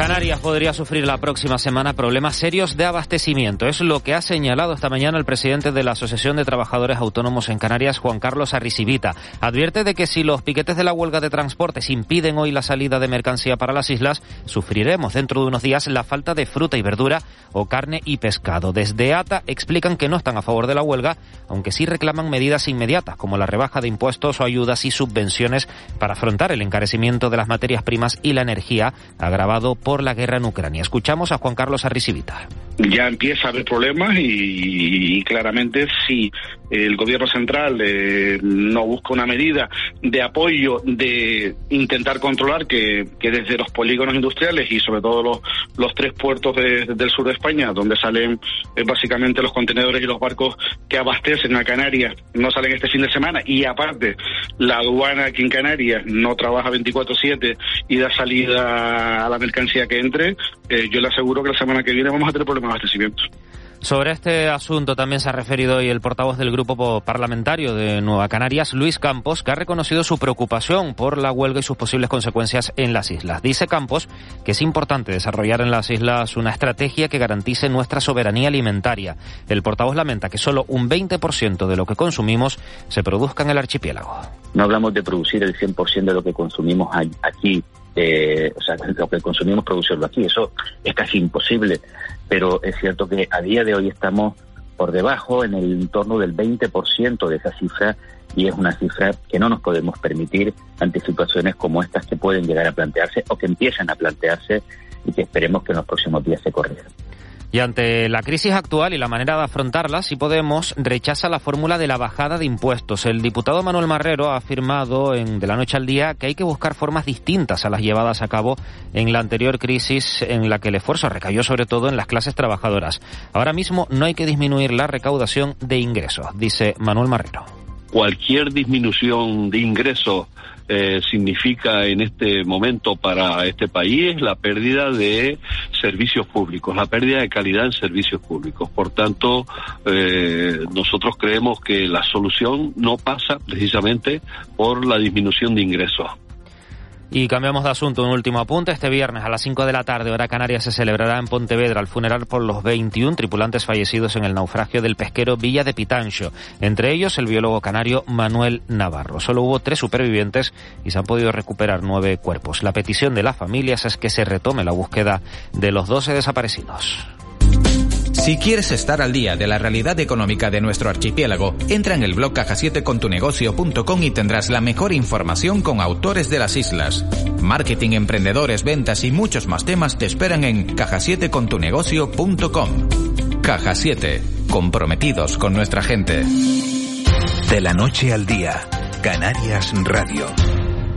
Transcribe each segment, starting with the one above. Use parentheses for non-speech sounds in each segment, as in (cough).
Canarias podría sufrir la próxima semana problemas serios de abastecimiento. Es lo que ha señalado esta mañana el presidente de la Asociación de Trabajadores Autónomos en Canarias, Juan Carlos Arrisibita. Advierte de que si los piquetes de la huelga de transportes impiden hoy la salida de mercancía para las islas, sufriremos dentro de unos días la falta de fruta y verdura o carne y pescado. Desde ATA explican que no están a favor de la huelga, aunque sí reclaman medidas inmediatas como la rebaja de impuestos o ayudas y subvenciones para afrontar el encarecimiento de las materias primas y la energía agravado por por la guerra en Ucrania. Escuchamos a Juan Carlos Arrisivita. Ya empieza a haber problemas y, claramente si el gobierno central eh, no busca una medida de apoyo de intentar controlar que, que desde los polígonos industriales y sobre todo los, los tres puertos de, del sur de España, donde salen eh, básicamente los contenedores y los barcos que abastecen a Canarias, no salen este fin de semana y aparte la aduana aquí en Canarias no trabaja 24/7 y da salida a la mercancía que entre, eh, yo le aseguro que la semana que viene vamos a tener problemas de abastecimiento. Sobre este asunto también se ha referido hoy el portavoz del grupo parlamentario de Nueva Canarias, Luis Campos, que ha reconocido su preocupación por la huelga y sus posibles consecuencias en las islas. Dice Campos que es importante desarrollar en las islas una estrategia que garantice nuestra soberanía alimentaria. El portavoz lamenta que solo un 20% de lo que consumimos se produzca en el archipiélago. No hablamos de producir el 100% de lo que consumimos aquí eh, o sea, lo que consumimos producirlo aquí. Eso es casi imposible, pero es cierto que a día de hoy estamos por debajo, en el entorno del 20% de esa cifra, y es una cifra que no nos podemos permitir ante situaciones como estas que pueden llegar a plantearse o que empiezan a plantearse y que esperemos que en los próximos días se corrijan. Y ante la crisis actual y la manera de afrontarla, si Podemos rechaza la fórmula de la bajada de impuestos. El diputado Manuel Marrero ha afirmado en De la Noche al Día que hay que buscar formas distintas a las llevadas a cabo en la anterior crisis en la que el esfuerzo recayó sobre todo en las clases trabajadoras. Ahora mismo no hay que disminuir la recaudación de ingresos, dice Manuel Marrero. Cualquier disminución de ingresos eh, significa en este momento para este país la pérdida de servicios públicos, la pérdida de calidad en servicios públicos. Por tanto, eh, nosotros creemos que la solución no pasa precisamente por la disminución de ingresos. Y cambiamos de asunto, un último apunte. Este viernes a las 5 de la tarde, hora canaria, se celebrará en Pontevedra el funeral por los 21 tripulantes fallecidos en el naufragio del pesquero Villa de Pitancho. Entre ellos, el biólogo canario Manuel Navarro. Solo hubo tres supervivientes y se han podido recuperar nueve cuerpos. La petición de las familias es que se retome la búsqueda de los 12 desaparecidos. Si quieres estar al día de la realidad económica de nuestro archipiélago, entra en el blog caja7contunegocio.com y tendrás la mejor información con autores de las islas. Marketing, emprendedores, ventas y muchos más temas te esperan en caja7contunegocio.com. Caja 7, comprometidos con nuestra gente. De la noche al día, Canarias Radio.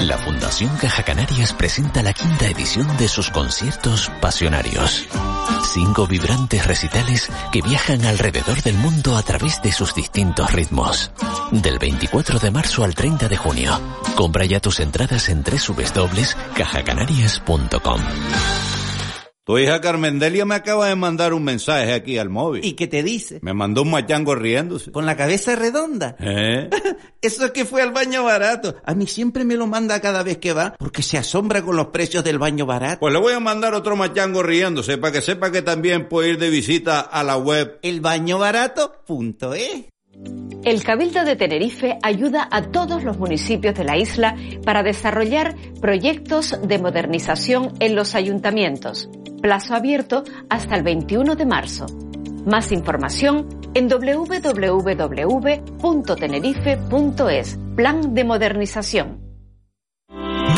La Fundación Caja Canarias presenta la quinta edición de sus conciertos pasionarios. Cinco vibrantes recitales que viajan alrededor del mundo a través de sus distintos ritmos. Del 24 de marzo al 30 de junio. Compra ya tus entradas en www.cajacanarias.com. Tu hija Carmendelia me acaba de mandar un mensaje aquí al móvil. ¿Y qué te dice? Me mandó un machango riéndose. ¿Con la cabeza redonda? ¿Eh? (laughs) Eso es que fue al baño barato. A mí siempre me lo manda cada vez que va porque se asombra con los precios del baño barato. Pues le voy a mandar otro machango riéndose para que sepa que también puede ir de visita a la web elbañobarato.es. El Cabildo de Tenerife ayuda a todos los municipios de la isla para desarrollar proyectos de modernización en los ayuntamientos. Plazo abierto hasta el 21 de marzo. Más información en www.tenerife.es. Plan de modernización.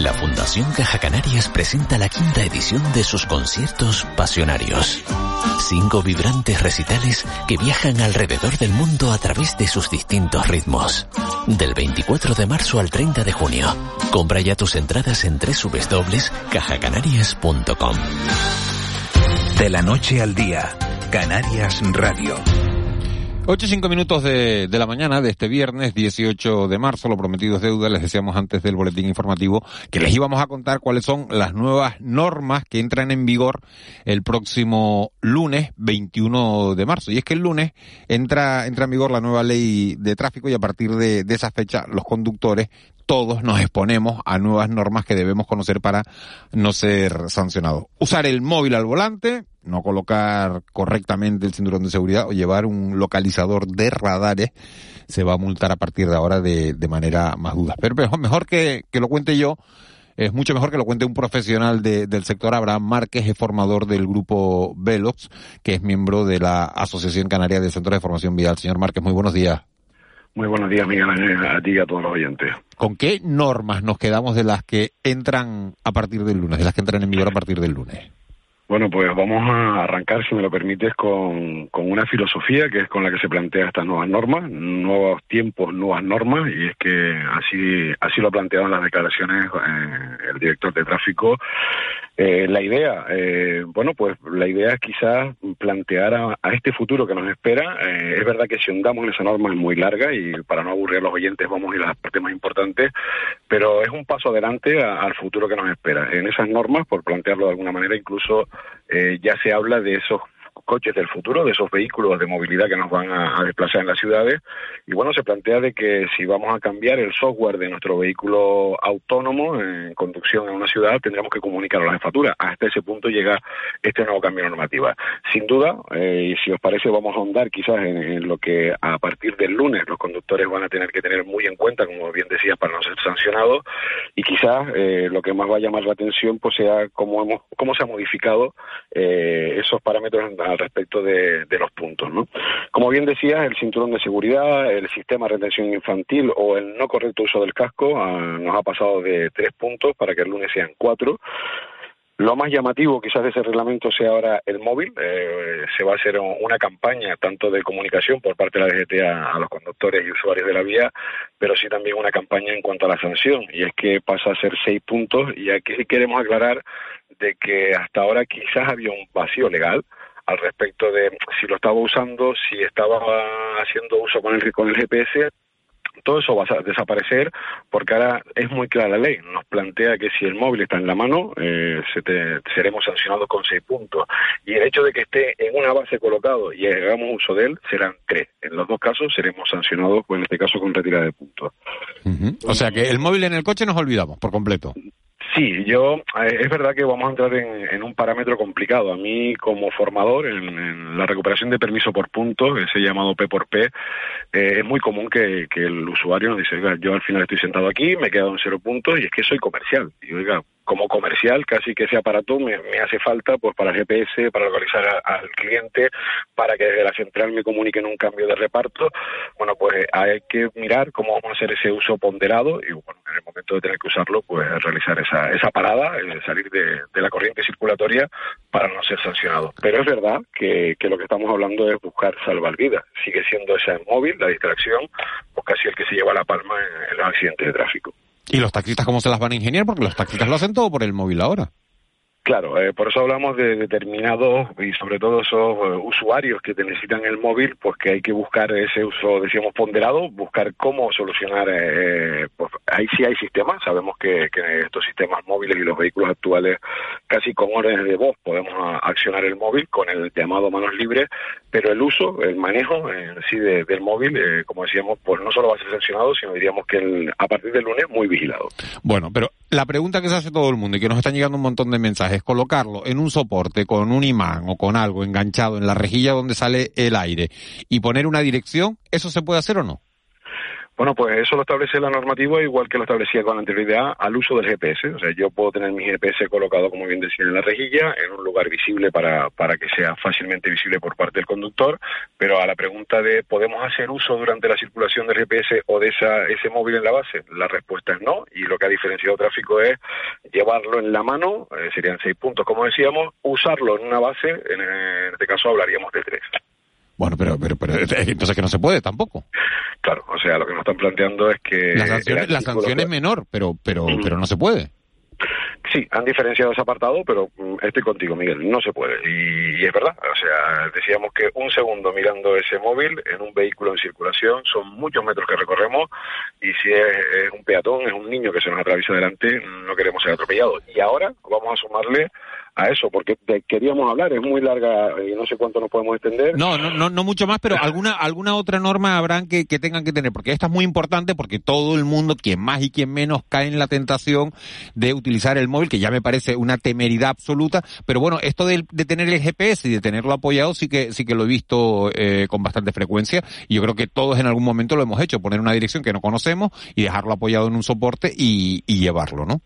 La Fundación Caja Canarias presenta la quinta edición de sus conciertos pasionarios. Cinco vibrantes recitales que viajan alrededor del mundo a través de sus distintos ritmos. Del 24 de marzo al 30 de junio. Compra ya tus entradas en www.cajacanarias.com. De la noche al día, Canarias Radio. 8 y 5 minutos de, de, la mañana de este viernes 18 de marzo, lo prometido es deuda, les decíamos antes del boletín informativo que les íbamos a contar cuáles son las nuevas normas que entran en vigor el próximo lunes 21 de marzo. Y es que el lunes entra, entra en vigor la nueva ley de tráfico y a partir de, de esa fecha los conductores todos nos exponemos a nuevas normas que debemos conocer para no ser sancionados. Usar el móvil al volante, no colocar correctamente el cinturón de seguridad o llevar un localizador de radares se va a multar a partir de ahora de, de manera más duda. Pero mejor, mejor que, que, lo cuente yo, es mucho mejor que lo cuente un profesional de, del sector. Abraham Márquez es formador del grupo Velox, que es miembro de la Asociación Canaria de Centros de Formación Vial. Señor Márquez, muy buenos días. Muy buenos días, Miguel Ángel, a ti y a todos los oyentes. ¿Con qué normas nos quedamos de las que entran a partir del lunes, de las que entran en vigor a partir del lunes? Bueno, pues vamos a arrancar, si me lo permites, con, con, una filosofía que es con la que se plantea estas nuevas normas, nuevos tiempos, nuevas normas, y es que así, así lo ha planteado en las declaraciones eh, el director de tráfico. Eh, la idea, eh, bueno, pues la idea es quizás plantear a, a este futuro que nos espera. Eh, es verdad que si hundamos en esa norma es muy larga y para no aburrir a los oyentes vamos a ir a las partes más importantes, pero es un paso adelante a, al futuro que nos espera. En esas normas, por plantearlo de alguna manera, incluso eh, ya se habla de esos coches del futuro, de esos vehículos de movilidad que nos van a, desplazar en las ciudades. Y bueno, se plantea de que si vamos a cambiar el software de nuestro vehículo autónomo en conducción en una ciudad, tendremos que comunicarlo a la jefatura. Hasta ese punto llega este nuevo cambio de normativa. Sin duda, eh, y si os parece, vamos a ahondar quizás en, lo que a partir del lunes los conductores van a tener que tener muy en cuenta, como bien decía, para no ser sancionados. Y quizás eh, lo que más va a llamar la atención pues sea cómo, hemos, cómo se ha modificado eh, esos parámetros respecto de, los puntos. ¿no? Como bien decías, el cinturón de seguridad, el sistema de retención infantil o el no correcto uso del casco uh, nos ha pasado de tres puntos para que el lunes sean cuatro. Lo más llamativo quizás de ese reglamento sea ahora el móvil. Eh, se va a hacer una campaña tanto de comunicación por parte de la DGT a, a, los conductores y usuarios de la vía, pero sí también una campaña en cuanto a la sanción. Y es que pasa a ser seis puntos y aquí queremos aclarar de que hasta ahora quizás había un vacío legal al respecto de si lo estaba usando, si estaba haciendo uso con el, con el GPS todo eso va a desaparecer porque ahora es muy clara la ley. Nos plantea que si el móvil está en la mano, eh, se te, seremos sancionados con seis puntos. Y el hecho de que esté en una base colocado y hagamos uso de él, serán tres. En los dos casos seremos sancionados, pues en este caso con retirada de puntos. O sea que el móvil en el coche nos olvidamos por completo. Sí, yo eh, es verdad que vamos a entrar en, un parámetro complicado. A mí como formador en, en, la recuperación de permiso por puntos, ese llamado P por P, eh, es muy común que, que, el usuario nos dice, oiga, yo al final estoy sentado aquí, me he quedado en cero puntos y es que soy comercial. Y oiga, como comercial, casi que ese aparato me, hace falta pues para GPS, para localizar al cliente, para que desde la central me comuniquen un cambio de reparto. Bueno, pues hay que mirar cómo vamos a hacer ese uso ponderado y bueno, en el momento de tener que usarlo, pues realizar esa, esa parada, eh, salir de, de, la corriente circulatoria para no ser sancionado. Pero es verdad que, lo que estamos hablando es buscar salvar vidas. Sigue siendo ese móvil, la distracción, pues casi el que se lleva la palma en, en los accidentes de tráfico. ¿Y los taxistas cómo se las van a ingeniar? Porque los taxistas lo hacen todo por el móvil ahora. Claro, eh, por eso hablamos de determinados y sobre todo esos uh, usuarios que te necesitan el móvil, pues que hay que buscar ese uso, decíamos, ponderado, buscar cómo solucionar, eh, pues ahí sí hay sistemas, sabemos que, estos sistemas móviles y los vehículos actuales casi con órdenes de voz podemos accionar el móvil con el llamado manos libres, pero el uso, el manejo en sí del móvil, eh, como decíamos, pues no solo va a ser sancionado, sino diríamos que a partir del lunes muy vigilado. Bueno, pero la pregunta que se hace todo el mundo y que nos están llegando un montón de mensajes, colocarlo en un soporte con un imán o con algo enganchado en la rejilla donde sale el aire y poner una dirección, ¿eso se puede hacer o no? Bueno, pues eso lo establece la normativa igual que lo establecía con anterioridad al uso del GPS. O sea, yo puedo tener mi GPS colocado, como bien decía, en la rejilla, en un lugar visible para, para que sea fácilmente visible por parte del conductor, pero a la pregunta de ¿podemos hacer uso durante la circulación del GPS o de esa, ese móvil en la base? La respuesta es no, y lo que ha diferenciado tráfico es llevarlo en la mano, eh, serían seis puntos como decíamos, usarlo en una base, en este caso hablaríamos de tres. Bueno, pero, pero, pero (laughs) entonces que no se puede tampoco. Claro, o sea, lo que nos están planteando es que... La sanción, es menor, pero, pero, pero no se puede. Sí, han diferenciado ese apartado, pero mm, estoy contigo, Miguel, no se puede. Y, es verdad, o sea, decíamos que un segundo mirando ese móvil en un vehículo en circulación son muchos metros que recorremos y si es, un peatón, es un niño que se nos atraviesa delante, no queremos ser atropellados. Y ahora vamos a sumarle a eso, porque queríamos hablar, es muy larga y no sé cuánto nos podemos extender. No, no, no, no mucho más, pero (laughs) alguna alguna otra norma habrán que, que tengan que tener, porque esta es muy importante porque todo el mundo, quien más y quien menos, cae en la tentación de utilizar el móvil, que ya me parece una temeridad absoluta, pero bueno, esto de, tener el GPS y de tenerlo apoyado sí que sí que lo he visto eh, con bastante frecuencia y yo creo que todos en algún momento lo hemos hecho, poner una dirección que no conocemos y dejarlo apoyado en un soporte y llevarlo, ¿no?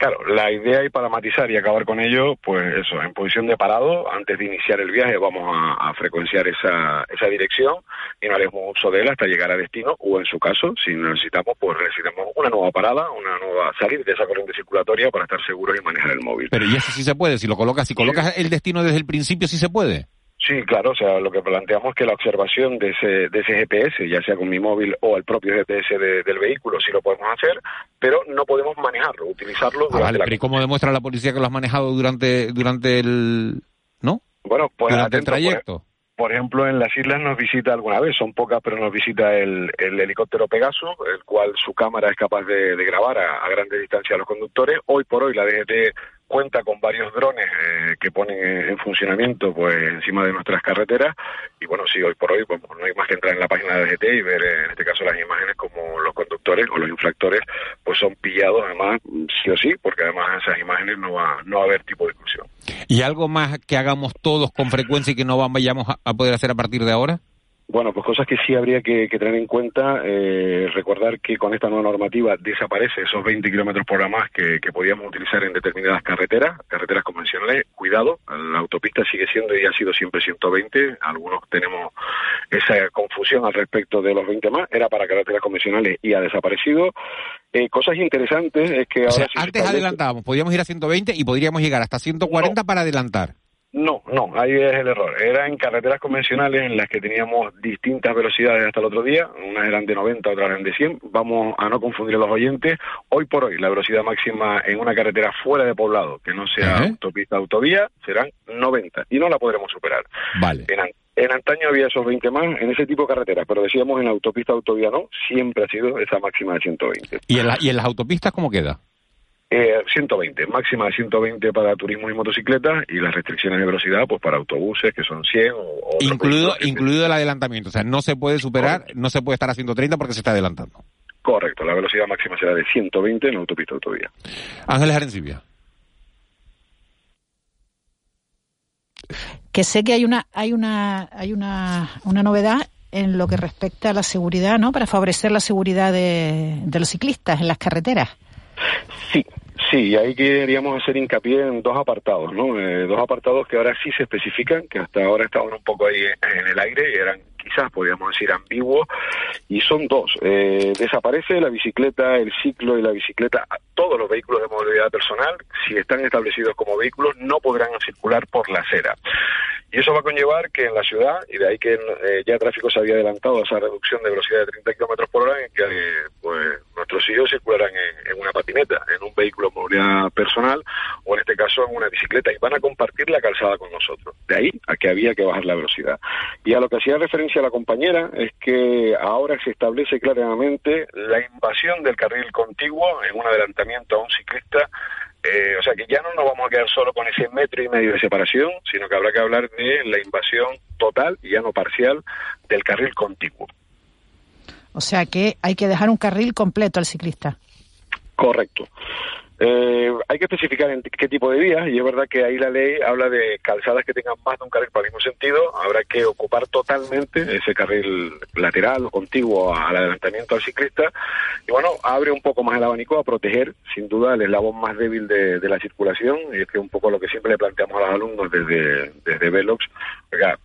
Claro, la idea y para matizar y acabar con ello, pues eso, en posición de parado, antes de iniciar el viaje vamos a, frecuenciar esa, esa dirección y no haremos uso de él hasta llegar a destino o en su caso, si necesitamos, pues necesitamos una nueva parada, una nueva salir de esa corriente circulatoria para estar seguros y manejar el móvil. Pero y eso sí se puede, si lo colocas, si colocas el destino desde el principio sí se puede. Sí, claro, o sea, lo que planteamos es que la observación de ese, de ese GPS, ya sea con mi móvil o el propio GPS del vehículo, sí lo podemos hacer, pero no podemos manejarlo, utilizarlo. Ah, vale, pero ¿y cómo demuestra la policía que lo has manejado durante, durante el, ¿no? Bueno, pues durante el trayecto. por ejemplo, en las islas nos visita alguna vez, son pocas, pero nos visita el, el helicóptero Pegasus, el cual su cámara es capaz de, grabar a, a grandes distancias a los conductores. Hoy por hoy la DGT cuenta con varios drones eh, que ponen en funcionamiento pues encima de nuestras carreteras. Y bueno sí hoy por hoy pues, no hay más que entrar en la página de GT y ver en este caso las imágenes como los conductores o los infractores pues son pillados además sí o sí porque además esas imágenes no va no va a haber tipo de exclusión. Y algo más que hagamos todos con frecuencia y que no vayamos a poder hacer a partir de ahora bueno, pues cosas que sí habría que, tener en cuenta. Eh, recordar que con esta nueva normativa desaparece esos 20 kilómetros por hora más que, podíamos utilizar en determinadas carreteras, carreteras convencionales. Cuidado, la autopista sigue siendo y ha sido siempre 120. Algunos tenemos esa confusión al respecto de los 20 más. Era para carreteras convencionales y ha desaparecido. Eh, cosas interesantes es que ahora... antes adelantábamos, podíamos ir a 120 y podríamos llegar hasta 140 para adelantar. No, no, ahí es el error. Era en carreteras convencionales en las que teníamos distintas velocidades hasta el otro día, unas eran de 90, otras eran de 100. Vamos a no confundir a los oyentes. Hoy por hoy, la velocidad máxima en una carretera fuera de poblado, que no sea autopista, autovía, serán 90 y no la podremos superar. Vale. En, antaño había esos 20 más en ese tipo de carreteras, pero decíamos en autopista, autovía no, siempre ha sido esa máxima de 120. ¿Y en, ¿Y en las autopistas cómo queda? Eh, 120, máxima de 120 para turismo y motocicletas y las restricciones de velocidad pues para autobuses que son 100 o, incluido incluido el adelantamiento, o sea, no se puede superar, no se puede estar a 130 porque se está adelantando. Correcto, la velocidad máxima será de 120 en autopista autovía. Ángeles Arencibia. Que sé que hay una hay una hay una, una novedad en lo que respecta a la seguridad, ¿no? Para favorecer la seguridad de, de los ciclistas en las carreteras. Sí, Sí, ahí queríamos hacer hincapié en dos apartados, ¿no? Eh, dos apartados que ahora sí se especifican, que hasta ahora estaban un poco ahí en el aire eran quizás podríamos decir ambiguos, y son dos. Eh, desaparece la bicicleta, el ciclo y la bicicleta. Todos los vehículos de movilidad personal, si están establecidos como vehículos, no podrán circular por la acera. Y eso va a conllevar que en la ciudad, y de ahí que eh, ya el tráfico se había adelantado a esa reducción de velocidad de 30 kilómetros por hora, en que pues, nuestros hijos circularán en, una patineta, en un vehículo de movilidad personal, o en este caso en una bicicleta, y van a compartir la calzada con nosotros. de ahí a que había que bajar la velocidad. Y a lo que hacía referencia la compañera es que ahora se establece claramente la invasión del carril contiguo en un adelantamiento a un ciclista eh, o sea que ya no nos vamos a quedar solo con ese metro y medio de separación, sino que habrá que hablar de la invasión total y ya no parcial del carril contiguo. O sea que hay que dejar un carril completo al ciclista. Correcto. Eh, hay que especificar en qué tipo de vías, y es verdad que ahí la ley habla de calzadas que tengan más de un carril para el mismo sentido. Habrá que ocupar totalmente ese carril lateral o contiguo al adelantamiento al ciclista. Y bueno, abre un poco más el abanico a proteger, sin duda, el eslabón más débil de, la circulación, y es que un poco lo que siempre le planteamos a los alumnos desde, desde Velox.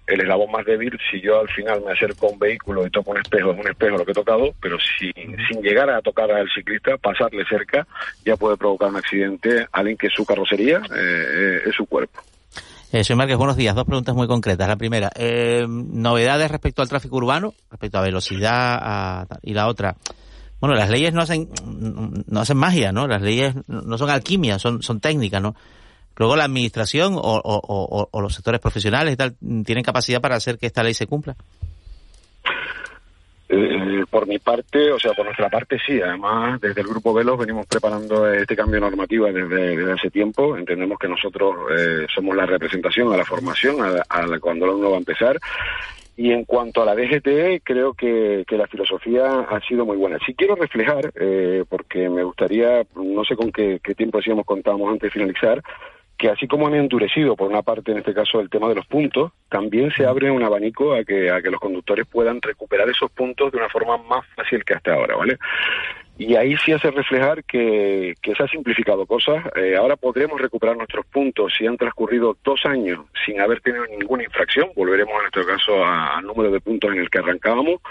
El eslabón más débil, si yo al final me acerco a un vehículo y toco un espejo, es un espejo lo que he tocado, pero si, sin llegar a tocar al ciclista, pasarle cerca, ya puede provocar un accidente alguien que su carrocería eh, eh, es su cuerpo. Eh, soy Márquez, buenos días. Dos preguntas muy concretas. La primera, eh, novedades respecto al tráfico urbano, respecto a velocidad y la otra. Bueno, las leyes no hacen no hacen magia, ¿no? Las leyes no son alquimia, son son técnicas, ¿no? Luego la administración o, o los sectores profesionales y tal tienen capacidad para hacer que esta ley se cumpla. Eh, por mi parte, o sea, por nuestra parte sí. Además, desde el Grupo Velos venimos preparando este cambio normativo desde, hace tiempo. Entendemos que nosotros eh, somos la representación a la formación, a, cuando uno va a empezar. Y en cuanto a la DGT, creo que, la filosofía ha sido muy buena. Si quiero reflejar, eh, porque me gustaría, no sé con qué, qué tiempo decíamos, contábamos antes de finalizar, que así como han endurecido por una parte en este caso el tema de los puntos, también se abre un abanico a que, a que los conductores puedan recuperar esos puntos de una forma más fácil que hasta ahora, ¿vale? Y ahí sí hace reflejar que, que se ha simplificado cosas. Eh, ahora podremos recuperar nuestros puntos si han transcurrido dos años sin haber tenido ninguna infracción. Volveremos en este caso al número de puntos en el que arrancábamos.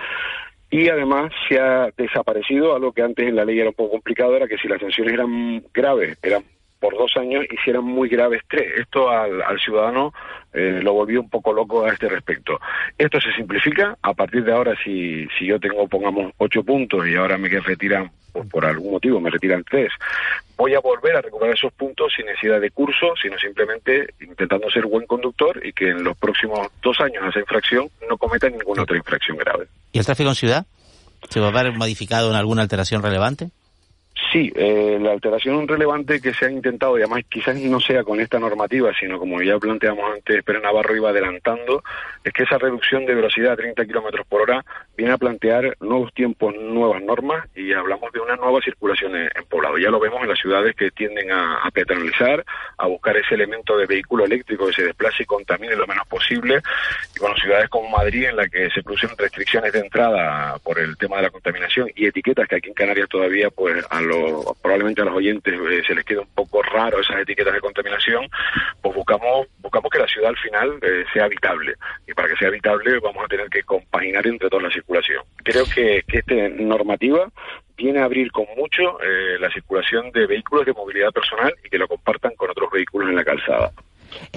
Y además se ha desaparecido algo que antes en la ley era un poco complicado, era que si las sanciones eran graves, eran por dos años hicieran muy graves tres. Esto al, ciudadano eh, lo volvió un poco loco a este respecto. Esto se simplifica. A partir de ahora, si, si yo tengo, pongamos, ocho puntos y ahora me retiran, pues por algún motivo me retiran tres, voy a volver a recuperar esos puntos sin necesidad de curso, sino simplemente intentando ser buen conductor y que en los próximos dos años a esa infracción no cometa ninguna otra infracción grave. ¿Y el tráfico en ciudad? ¿Se va a ver modificado en alguna alteración relevante? Sí, eh, la alteración relevante que se ha intentado, y además quizás no sea con esta normativa, sino como ya planteamos antes, pero Navarro iba adelantando, es que esa reducción de velocidad a 30 kilómetros por hora viene a plantear nuevos tiempos, nuevas normas, y hablamos de una nueva circulación en, poblado. Ya lo vemos en las ciudades que tienden a, a a buscar ese elemento de vehículo eléctrico que se desplace y contamine lo menos posible, y bueno, ciudades como Madrid, en la que se producen restricciones de entrada por el tema de la contaminación y etiquetas que aquí en Canarias todavía, pues a los probablemente a los oyentes eh, se les quede un poco raro esas etiquetas de contaminación, pues buscamos, buscamos que la ciudad al final eh, sea habitable. Y para que sea habitable vamos a tener que compaginar entre toda la circulación. Creo que, que esta normativa viene a abrir con mucho eh, la circulación de vehículos de movilidad personal y que lo compartan con otros vehículos en la calzada.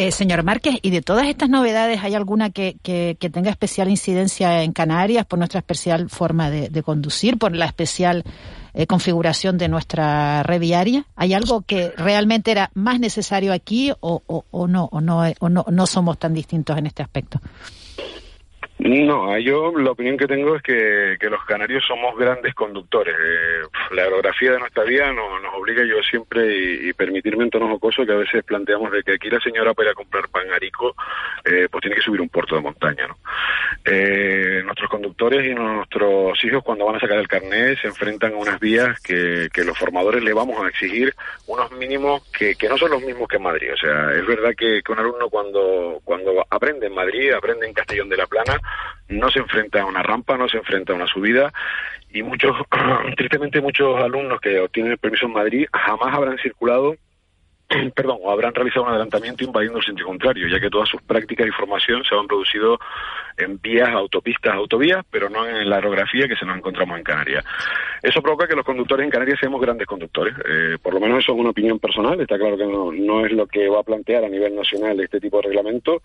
señor Márquez, ¿y de todas estas novedades hay alguna que, que, tenga especial incidencia en Canarias por nuestra especial forma de, de conducir, por la especial eh, configuración de nuestra red viaria? ¿Hay algo que realmente era más necesario aquí o, o, no, o, no, o no, no somos tan distintos en este aspecto? No, yo la opinión que tengo es que, los canarios somos grandes conductores. Eh, la aerografía de nuestra vida nos, obliga yo siempre, y, permitirme un tono jocoso, que a veces planteamos de que aquí la señora para ir a comprar pan arico, eh, pues tiene que subir un puerto de montaña. ¿no? Eh, nuestros conductores y nuestros hijos cuando van a sacar el carnet se enfrentan a unas vías que, que los formadores le vamos a exigir unos mínimos que, que no son los mismos que en Madrid. O sea, es verdad que, que un alumno cuando, cuando aprende en Madrid, aprende en Castellón de la Plana, no se enfrenta a una rampa, no se enfrenta a una subida y muchos, (clears throat) tristemente muchos alumnos que obtienen el permiso en Madrid jamás habrán circulado (clears throat) perdón, o habrán realizado un adelantamiento invadiendo el sentido contrario, ya que todas sus prácticas y formación se han producido en vías, autopistas, autovías, pero no en la aerografía que se nos encontramos en Canarias. Eso provoca que los conductores en Canarias seamos grandes conductores. Eh, por lo menos eso es una opinión personal. Está claro que no, no es lo que va a plantear a nivel nacional este tipo de reglamento,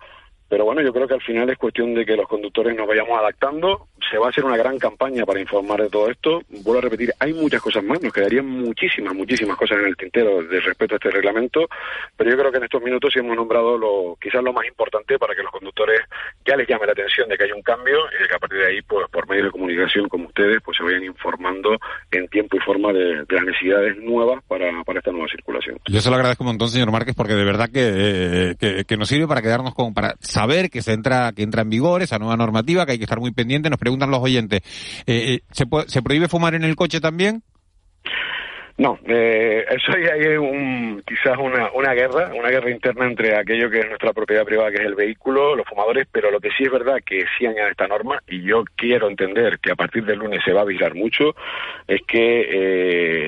Pero bueno, yo creo que al final es cuestión de que los conductores nos vayamos adaptando. Se va a hacer una gran campaña para informar de todo esto. Vuelvo a repetir, hay muchas cosas más, nos quedarían muchísimas, muchísimas cosas en el tintero de respecto a este reglamento, pero yo creo que en estos minutos sí hemos nombrado lo, quizás lo más importante para que los conductores ya les llame la atención de que hay un cambio y de que a partir de ahí, pues por medios de comunicación como ustedes, pues se vayan informando en tiempo y forma de, de las necesidades nuevas para, para esta nueva circulación. Yo se lo agradezco un montón, señor Márquez, porque de verdad que, eh, que, que nos sirve para quedarnos con, para saber que se entra, que entra en vigor esa nueva normativa, que hay que estar muy pendiente. Nos preguntan los oyentes, eh, eh, ¿se, puede- ¿se prohíbe fumar en el coche también? No, eh, eso ya hay un, quizás una, una guerra, una guerra interna entre aquello que es nuestra propiedad privada, que es el vehículo, los fumadores, pero lo que sí es verdad que sí añade esta norma, y yo quiero entender que a partir del lunes se va a vigilar mucho, es que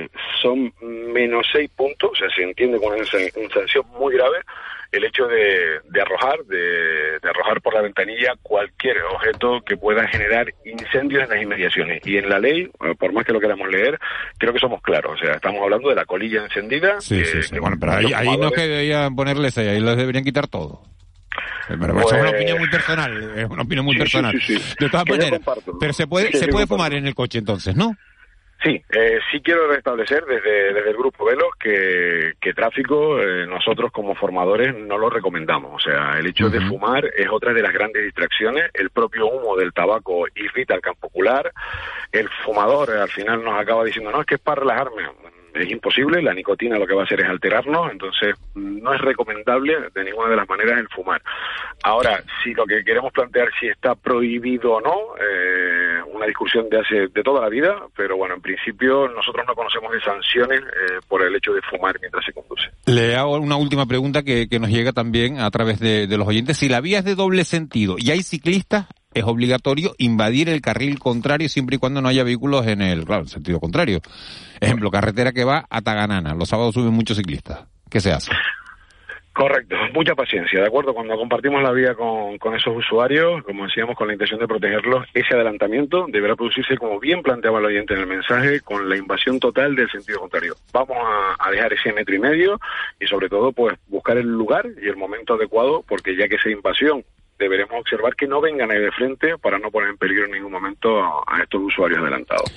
eh, son menos seis puntos, o sea, se entiende con una sanción muy grave el hecho de, de arrojar, de, de arrojar por la ventanilla cualquier objeto que pueda generar incendios en las inmediaciones. Y en la ley, eh, por más que lo queramos leer, creo que somos claros. O sea, estamos hablando de la colilla encendida. Sí, que- sí, sí. que Bueno, pero ahí, ahí no es fumadores- que deberían ponerles ahí, ahí los deberían quitar todo. Eh, eso es una Pues- opinión muy personal, es una opinión muy Sí, personal. sí, sí. De todas maneras, pero se puede, se puede fumar en el coche entonces, ¿no? Sí, eh, sí quiero restablecer desde, desde el Grupo Velos que, que tráfico eh, nosotros como formadores no lo recomendamos. O sea, el hecho de fumar es otra de las grandes distracciones. El propio humo del tabaco irrita al campo ocular. El fumador al final nos acaba diciendo, no, es que es para relajarme. Es imposible, la nicotina lo que va a hacer es alterarnos, entonces no es recomendable de ninguna de las maneras el fumar. Ahora, si lo que queremos plantear si está prohibido o no, eh, una discusión de hace de toda la vida, pero bueno, en principio nosotros no conocemos de sanciones eh, por el hecho de fumar mientras se conduce. Le hago una última pregunta que, que nos llega también a través de, de los oyentes. Si la vía es de doble sentido y hay ciclistas, es obligatorio invadir el carril contrario siempre y cuando no haya vehículos en el, claro, en sentido contrario. Ejemplo, carretera que va a Taganana. Los sábados suben muchos ciclistas. ¿Qué se hace? Correcto, mucha paciencia, ¿de acuerdo? Cuando compartimos la vía con, con esos usuarios, como decíamos, con la intención de protegerlos, ese adelantamiento deberá producirse, como bien planteaba el oyente en el mensaje, con la invasión total del sentido contrario. Vamos a, a dejar ese metro y medio y, sobre todo, pues buscar el lugar y el momento adecuado, porque ya que esa invasión deberemos observar que no vengan ahí de frente para no poner en peligro en ningún momento a, estos usuarios adelantados.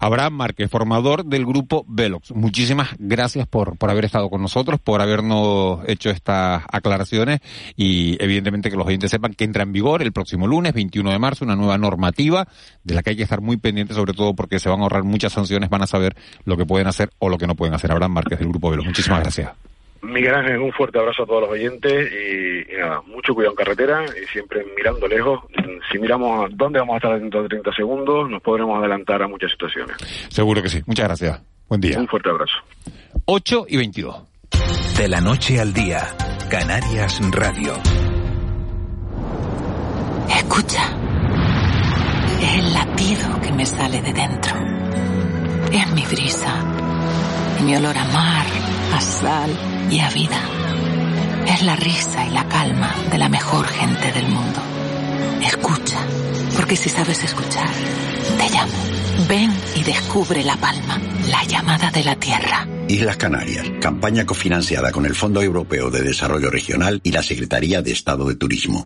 Abraham Márquez, formador del grupo Velox. Muchísimas gracias por, por haber estado con nosotros, por habernos hecho estas aclaraciones y evidentemente que los oyentes sepan que entra en vigor el próximo lunes, 21 de marzo, una nueva normativa de la que hay que estar muy pendientes, sobre todo porque se van a ahorrar muchas sanciones, van a saber lo que pueden hacer o lo que no pueden hacer. Abraham Márquez del grupo Velox. Muchísimas gracias. Miguel Ángel, un fuerte abrazo a todos los oyentes y, y nada, mucho cuidado en carretera y siempre mirando lejos. Si miramos dónde vamos a estar dentro de 30 segundos, nos podremos adelantar a muchas situaciones. Seguro que sí. Muchas gracias. Buen día. Un fuerte abrazo. 8 y 22. De la noche al día, Canarias Radio. Escucha. Es el latido que me sale de dentro. Es mi brisa. Mi olor a mar, a sal y a vida. Es la risa y la calma de la mejor gente del mundo. Escucha, porque si sabes escuchar, te llamo. Ven y descubre La Palma, la llamada de la tierra. Islas Canarias, campaña cofinanciada con el Fondo Europeo de Desarrollo Regional y la Secretaría de Estado de Turismo.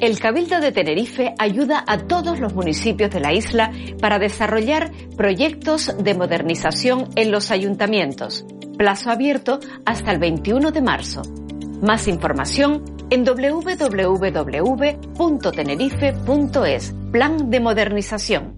El Cabildo de Tenerife ayuda a todos los municipios de la isla para desarrollar proyectos de modernización en los ayuntamientos. Plazo abierto hasta el 21 de marzo. Más información en www.tenerife.es. Plan de modernización.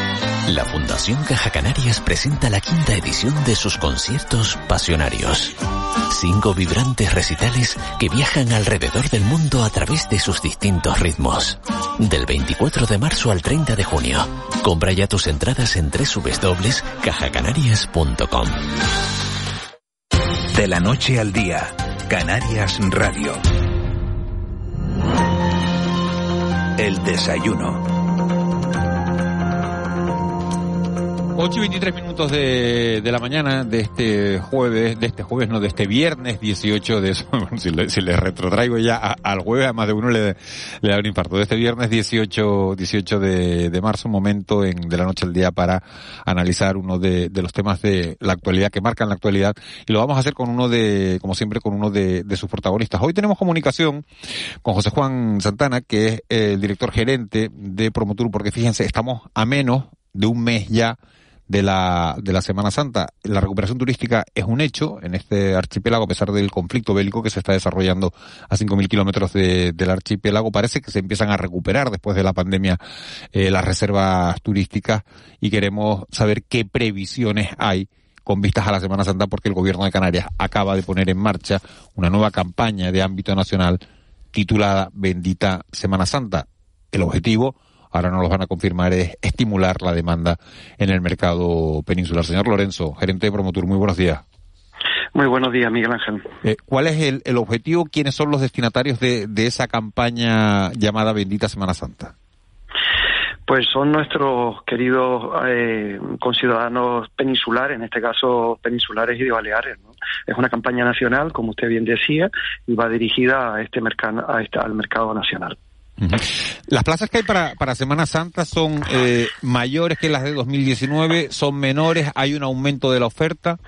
La Fundación Caja Canarias presenta la quinta edición de sus conciertos pasionarios. Cinco vibrantes recitales que viajan alrededor del mundo a través de sus distintos ritmos. Del 24 de marzo al 30 de junio. Compra ya tus entradas en www.cajacanarias.com. De la noche al día, Canarias Radio. El desayuno. 8 y 23 minutos de, de, la mañana de este jueves, de este jueves, no, de este viernes 18 de (laughs) si le, si le retrotraigo ya al jueves, a más de uno le, le da un infarto. De este viernes 18, 18 de, de marzo, momento en, de la noche al día para analizar uno de, de, los temas de la actualidad, que marcan la actualidad, y lo vamos a hacer con uno de, como siempre, con uno de, de sus protagonistas. Hoy tenemos comunicación con José Juan Santana, que es el director gerente de Promotur, porque fíjense, estamos a menos de un mes ya de la, de la Semana Santa. La recuperación turística es un hecho en este archipiélago, a pesar del conflicto bélico que se está desarrollando a 5.000 kilómetros de, del archipiélago. Parece que se empiezan a recuperar después de la pandemia eh, las reservas turísticas y queremos saber qué previsiones hay con vistas a la Semana Santa porque el gobierno de Canarias acaba de poner en marcha una nueva campaña de ámbito nacional titulada Bendita Semana Santa. El objetivo ahora nos los van a confirmar, es estimular la demanda en el mercado peninsular. Señor Lorenzo, gerente de Promotur, muy buenos días. Muy buenos días, Miguel Ángel. Eh, ¿Cuál es el, el, objetivo? ¿Quiénes son los destinatarios de, de esa campaña llamada Bendita Semana Santa? Pues son nuestros queridos eh, conciudadanos peninsulares, en este caso peninsulares y de Baleares. ¿no? Es una campaña nacional, como usted bien decía, y va dirigida a este mercado, a este, al mercado nacional. Las plazas que hay para, para Semana Santa son eh, mayores que las de 2019, son menores, hay un aumento de la oferta.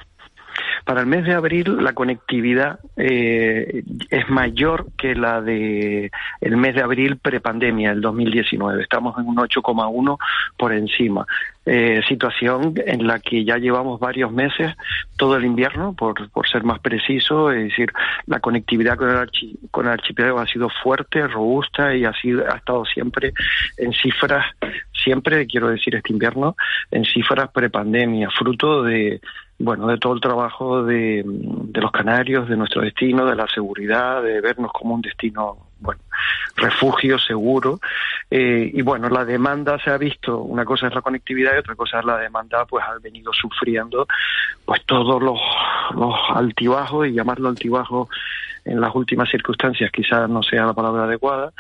Para el mes de abril la conectividad eh, es mayor que la de el mes de abril prepandemia, el 2019. Estamos en un 8,1 por encima. Eh, situación en la que ya llevamos varios meses, todo el invierno, por, por ser más preciso, es decir, la conectividad con el, archi, con el archipiélago ha sido fuerte, robusta y ha, sido, ha estado siempre en cifras, siempre, quiero decir, este invierno, en cifras prepandemia, fruto de, bueno, de todo el trabajo de, de, los canarios, de nuestro destino, de la seguridad, de vernos como un destino, bueno, refugio seguro. Eh, y bueno, la demanda se ha visto, una cosa es la conectividad y otra cosa es la demanda, pues ha venido sufriendo pues todos los, altibajos, y llamarlo altibajo en las últimas circunstancias quizás no sea la palabra adecuada,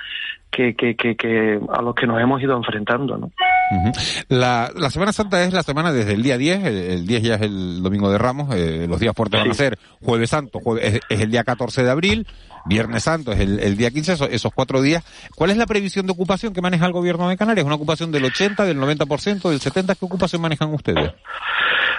que, que, que, que a los que nos hemos ido enfrentando, ¿no? Uh -huh. la, la, Semana Santa es la semana desde el día 10, el, el 10 ya es el domingo de Ramos, eh, los días fuertes sí. van a ser Jueves Santo, jueves, es, es, el día 14 de abril, Viernes Santo es el, día 15, esos, esos, cuatro días. ¿Cuál es la previsión de ocupación que maneja el gobierno de Canarias? ¿Una ocupación del 80, del 90%, del 70%? ¿Qué ocupación manejan ustedes?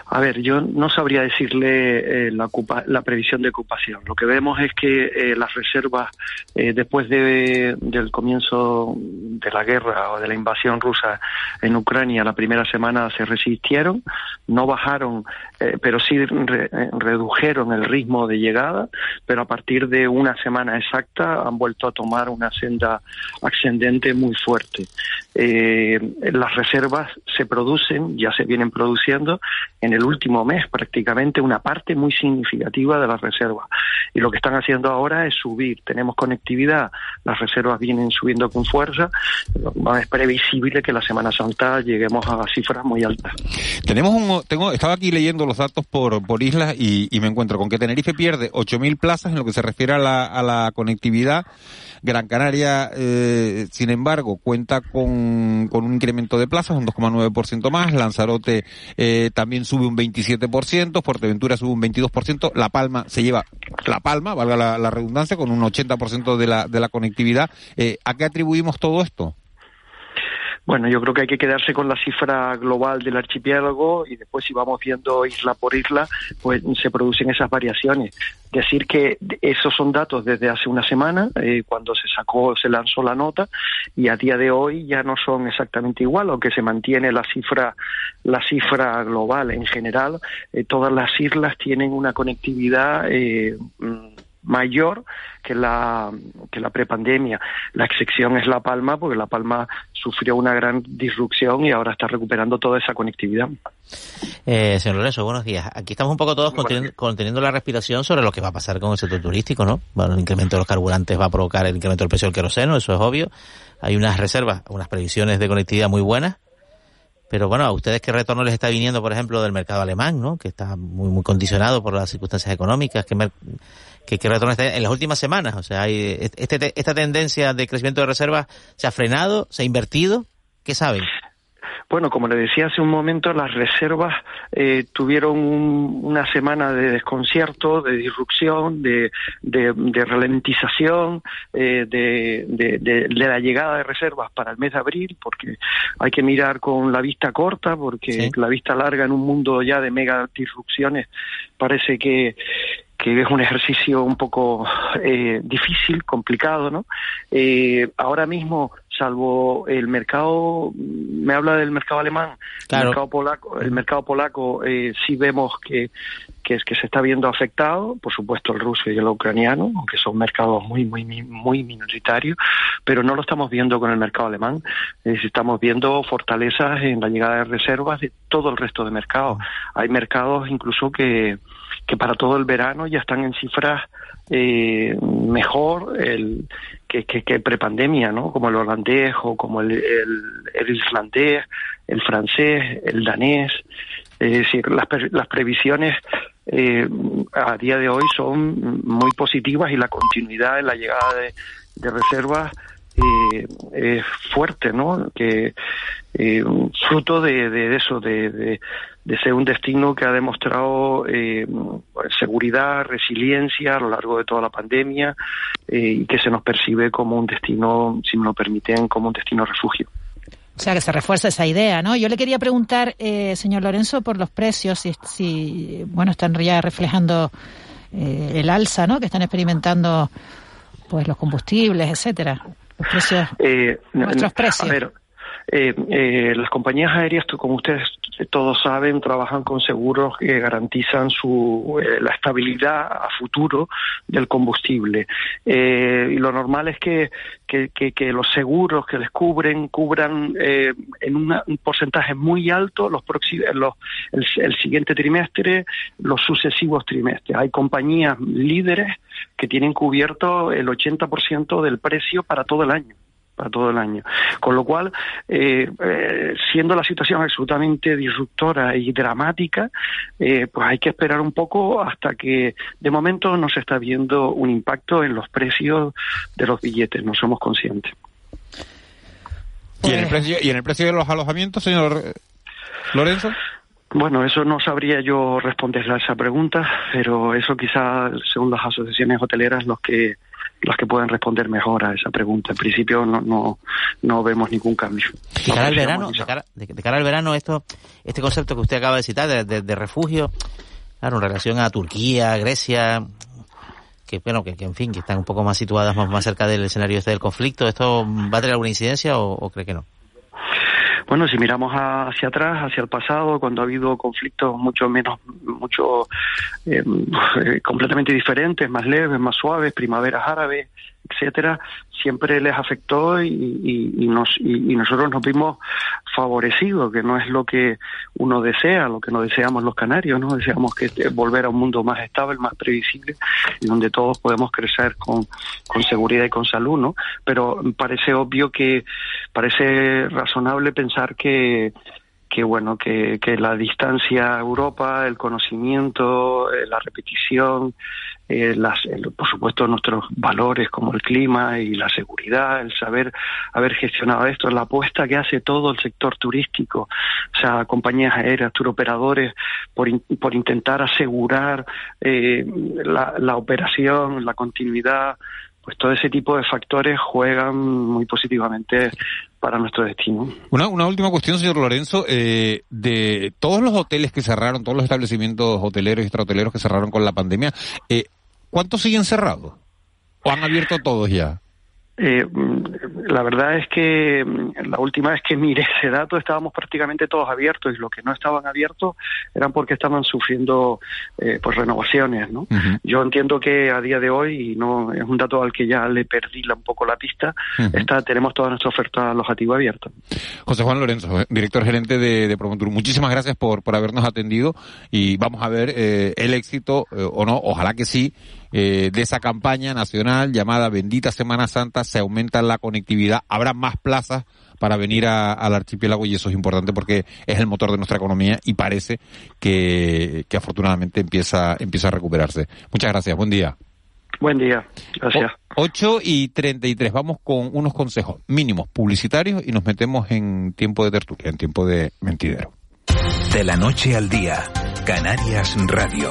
A ver, yo no sabría decirle eh, la, ocupa, la, previsión de ocupación. Lo que vemos es que eh, las reservas, eh, después de, del comienzo de la guerra o de la invasión rusa en Ucrania, la primera semana se resistieron, no bajaron, eh, pero sí re, redujeron el ritmo de llegada, pero a partir de una semana exacta han vuelto a tomar una senda ascendente muy fuerte. Eh, las reservas se producen, ya se vienen produciendo en el último mes prácticamente una parte muy significativa de las reservas. Y lo que están haciendo ahora es subir. Tenemos conectividad, las reservas vienen subiendo con fuerza. Es previsible que la Semana Santa lleguemos a cifras muy altas. Tenemos un, tengo, estaba aquí leyendo los datos por, por islas y, y me encuentro con que Tenerife pierde 8.000 plazas en lo que se refiere a la, a la conectividad. Gran Canaria, eh, sin embargo, cuenta con, con un incremento de plazas, un 2,9% más. Lanzarote eh, también sube un 27%, Fuerteventura sube un 22%. La Palma se lleva la Palma, valga la, redundancia, con un 80% de la, de la conectividad. Eh, ¿A qué atribuimos todo esto? Bueno, yo creo que hay que quedarse con la cifra global del archipiélago y después si vamos viendo isla por isla, pues se producen esas variaciones. Decir que esos son datos desde hace una semana, eh, cuando se sacó, se lanzó la nota, y a día de hoy ya no son exactamente igual, aunque se mantiene la cifra, la cifra global en general. Eh, todas las islas tienen una conectividad eh, mayor que la que la prepandemia. La excepción es La Palma, porque La Palma sufrió una gran disrupción y ahora está recuperando toda esa conectividad. Eh, señor Lorenzo, buenos días. Aquí estamos un poco todos conteniendo, conteniendo, la respiración sobre lo que va a pasar con el sector turístico, ¿no? Bueno, el incremento de los carburantes va a provocar el incremento del precio del queroseno, eso es obvio. Hay unas reservas, unas previsiones de conectividad muy buenas. Pero bueno, a ustedes qué retorno les está viniendo, por ejemplo, del mercado alemán, ¿no? Que está muy muy condicionado por las circunstancias económicas, que que, que retorno está en las últimas semanas. O sea, hay este, esta tendencia de crecimiento de reservas se ha frenado, se ha invertido. ¿Qué saben? Bueno, como le decía hace un momento, las reservas eh, tuvieron una semana de desconcierto, de disrupción, de, de, ralentización eh, de, la llegada de reservas para el mes de abril, porque hay que mirar con la vista corta, porque la vista larga en un mundo ya de mega disrupciones parece que que es un ejercicio un poco eh, difícil, complicado, ¿no? Eh, ahora mismo, salvo el mercado, me habla del mercado alemán, el mercado polaco, el mercado polaco eh, sí vemos que, que, es, que se está viendo afectado, por supuesto el ruso y el ucraniano, aunque son mercados muy, muy, muy minoritarios, pero no lo estamos viendo con el mercado alemán, estamos viendo fortalezas en la llegada de reservas de todo el resto de mercados. Hay mercados incluso que que para todo el verano ya están en cifras eh, mejor el, que, que, que prepandemia, ¿no? Como el holandés o como el, el, islandés, el francés, el danés. Es decir, las, las previsiones eh, a día de hoy son muy positivas y la continuidad en la llegada de, reservas eh, es fuerte, ¿no? Que eh, fruto de, eso, de, de ser un destino que ha demostrado eh, seguridad, resiliencia a lo largo de toda la pandemia eh, y que se nos percibe como un destino, si me lo permiten, como un destino refugio. O sea, que se refuerza esa idea, ¿no? Yo le quería preguntar, eh, señor Lorenzo, por los precios, si, si bueno, están ya reflejando eh, el alza, ¿no? Que están experimentando, pues, los combustibles, etcétera. Los precios, eh, nuestros precios. A ver, eh, eh, las compañías aéreas, como ustedes todos saben, trabajan con seguros que garantizan su, eh, la estabilidad a futuro del combustible. Eh, y lo normal es que, que, los seguros que les cubren cubran eh, en un porcentaje muy alto los, los el siguiente trimestre, los sucesivos trimestres. Hay compañías líderes que tienen cubierto el 80% del precio para todo el año para todo el año. Con lo cual, eh, eh, siendo la situación absolutamente disruptora y dramática, eh, pues hay que esperar un poco hasta que de momento no se está viendo un impacto en los precios de los billetes, no somos conscientes. ¿Y en el precio, y en el precio de los alojamientos, señor Lorenzo? Bueno, eso no sabría yo responderle a esa pregunta, pero eso quizás, según las asociaciones hoteleras, los que las que pueden responder mejor a esa pregunta. En principio no, no, no vemos ningún cambio. De cara al verano, de cara, al verano, esto, este concepto que usted acaba de citar de, refugio, claro, en relación a Turquía, Grecia, que bueno, que, en fin, que están un poco más situadas, más, más cerca del escenario este del conflicto, ¿esto va a tener alguna incidencia o cree que no? Bueno, si miramos hacia atrás, hacia el pasado, cuando ha habido conflictos mucho menos, mucho eh, (laughs) completamente diferentes, más leves, más suaves, primaveras árabes, etcétera, siempre les afectó y, y, nos, y, nosotros nos vimos favorecidos, que no es lo que uno desea, lo que nos deseamos los canarios, ¿no? Deseamos que volver a un mundo más estable, más previsible y donde todos podemos crecer con, con seguridad y con salud, ¿no? Pero parece obvio que, parece razonable pensar que que bueno que, que la distancia a Europa, el conocimiento, eh, la repetición, eh, las, por supuesto nuestros valores como el clima y la seguridad, el saber haber gestionado esto, la apuesta que hace todo el sector turístico, o sea, compañías aéreas, turoperadores, por, por intentar asegurar eh, la, la operación, la continuidad, pues todo ese tipo de factores juegan muy positivamente para nuestro destino. Una, una última cuestión, señor Lorenzo. Eh, de todos los hoteles que cerraron, todos los establecimientos hoteleros y extrahoteleros que cerraron con la pandemia, eh, ¿cuántos siguen cerrados? ¿O han abierto todos ya? Eh, la verdad es que mm, la última vez que miré ese dato estábamos prácticamente todos abiertos y los que no estaban abiertos eran porque estaban sufriendo eh, pues renovaciones, ¿no? Yo entiendo que a día de hoy y no es un dato al que ya le perdí un poco la pista, está, tenemos toda nuestra oferta alojativa abierta. José Juan Lorenzo, eh, director gerente de, de muchísimas gracias por por habernos atendido y vamos a ver eh, el éxito o no, ojalá que sí eh, de esa campaña nacional llamada Bendita Semana Santa, se aumenta la conectividad, habrá más plazas para venir al archipiélago y eso es importante porque es el motor de nuestra economía y parece que, que afortunadamente empieza, empieza a recuperarse. Muchas gracias, buen día. Buen día, gracias. 8 y 33, vamos con unos consejos mínimos publicitarios y nos metemos en tiempo de tertulia, en tiempo de mentidero. De la noche al día, Canarias Radio.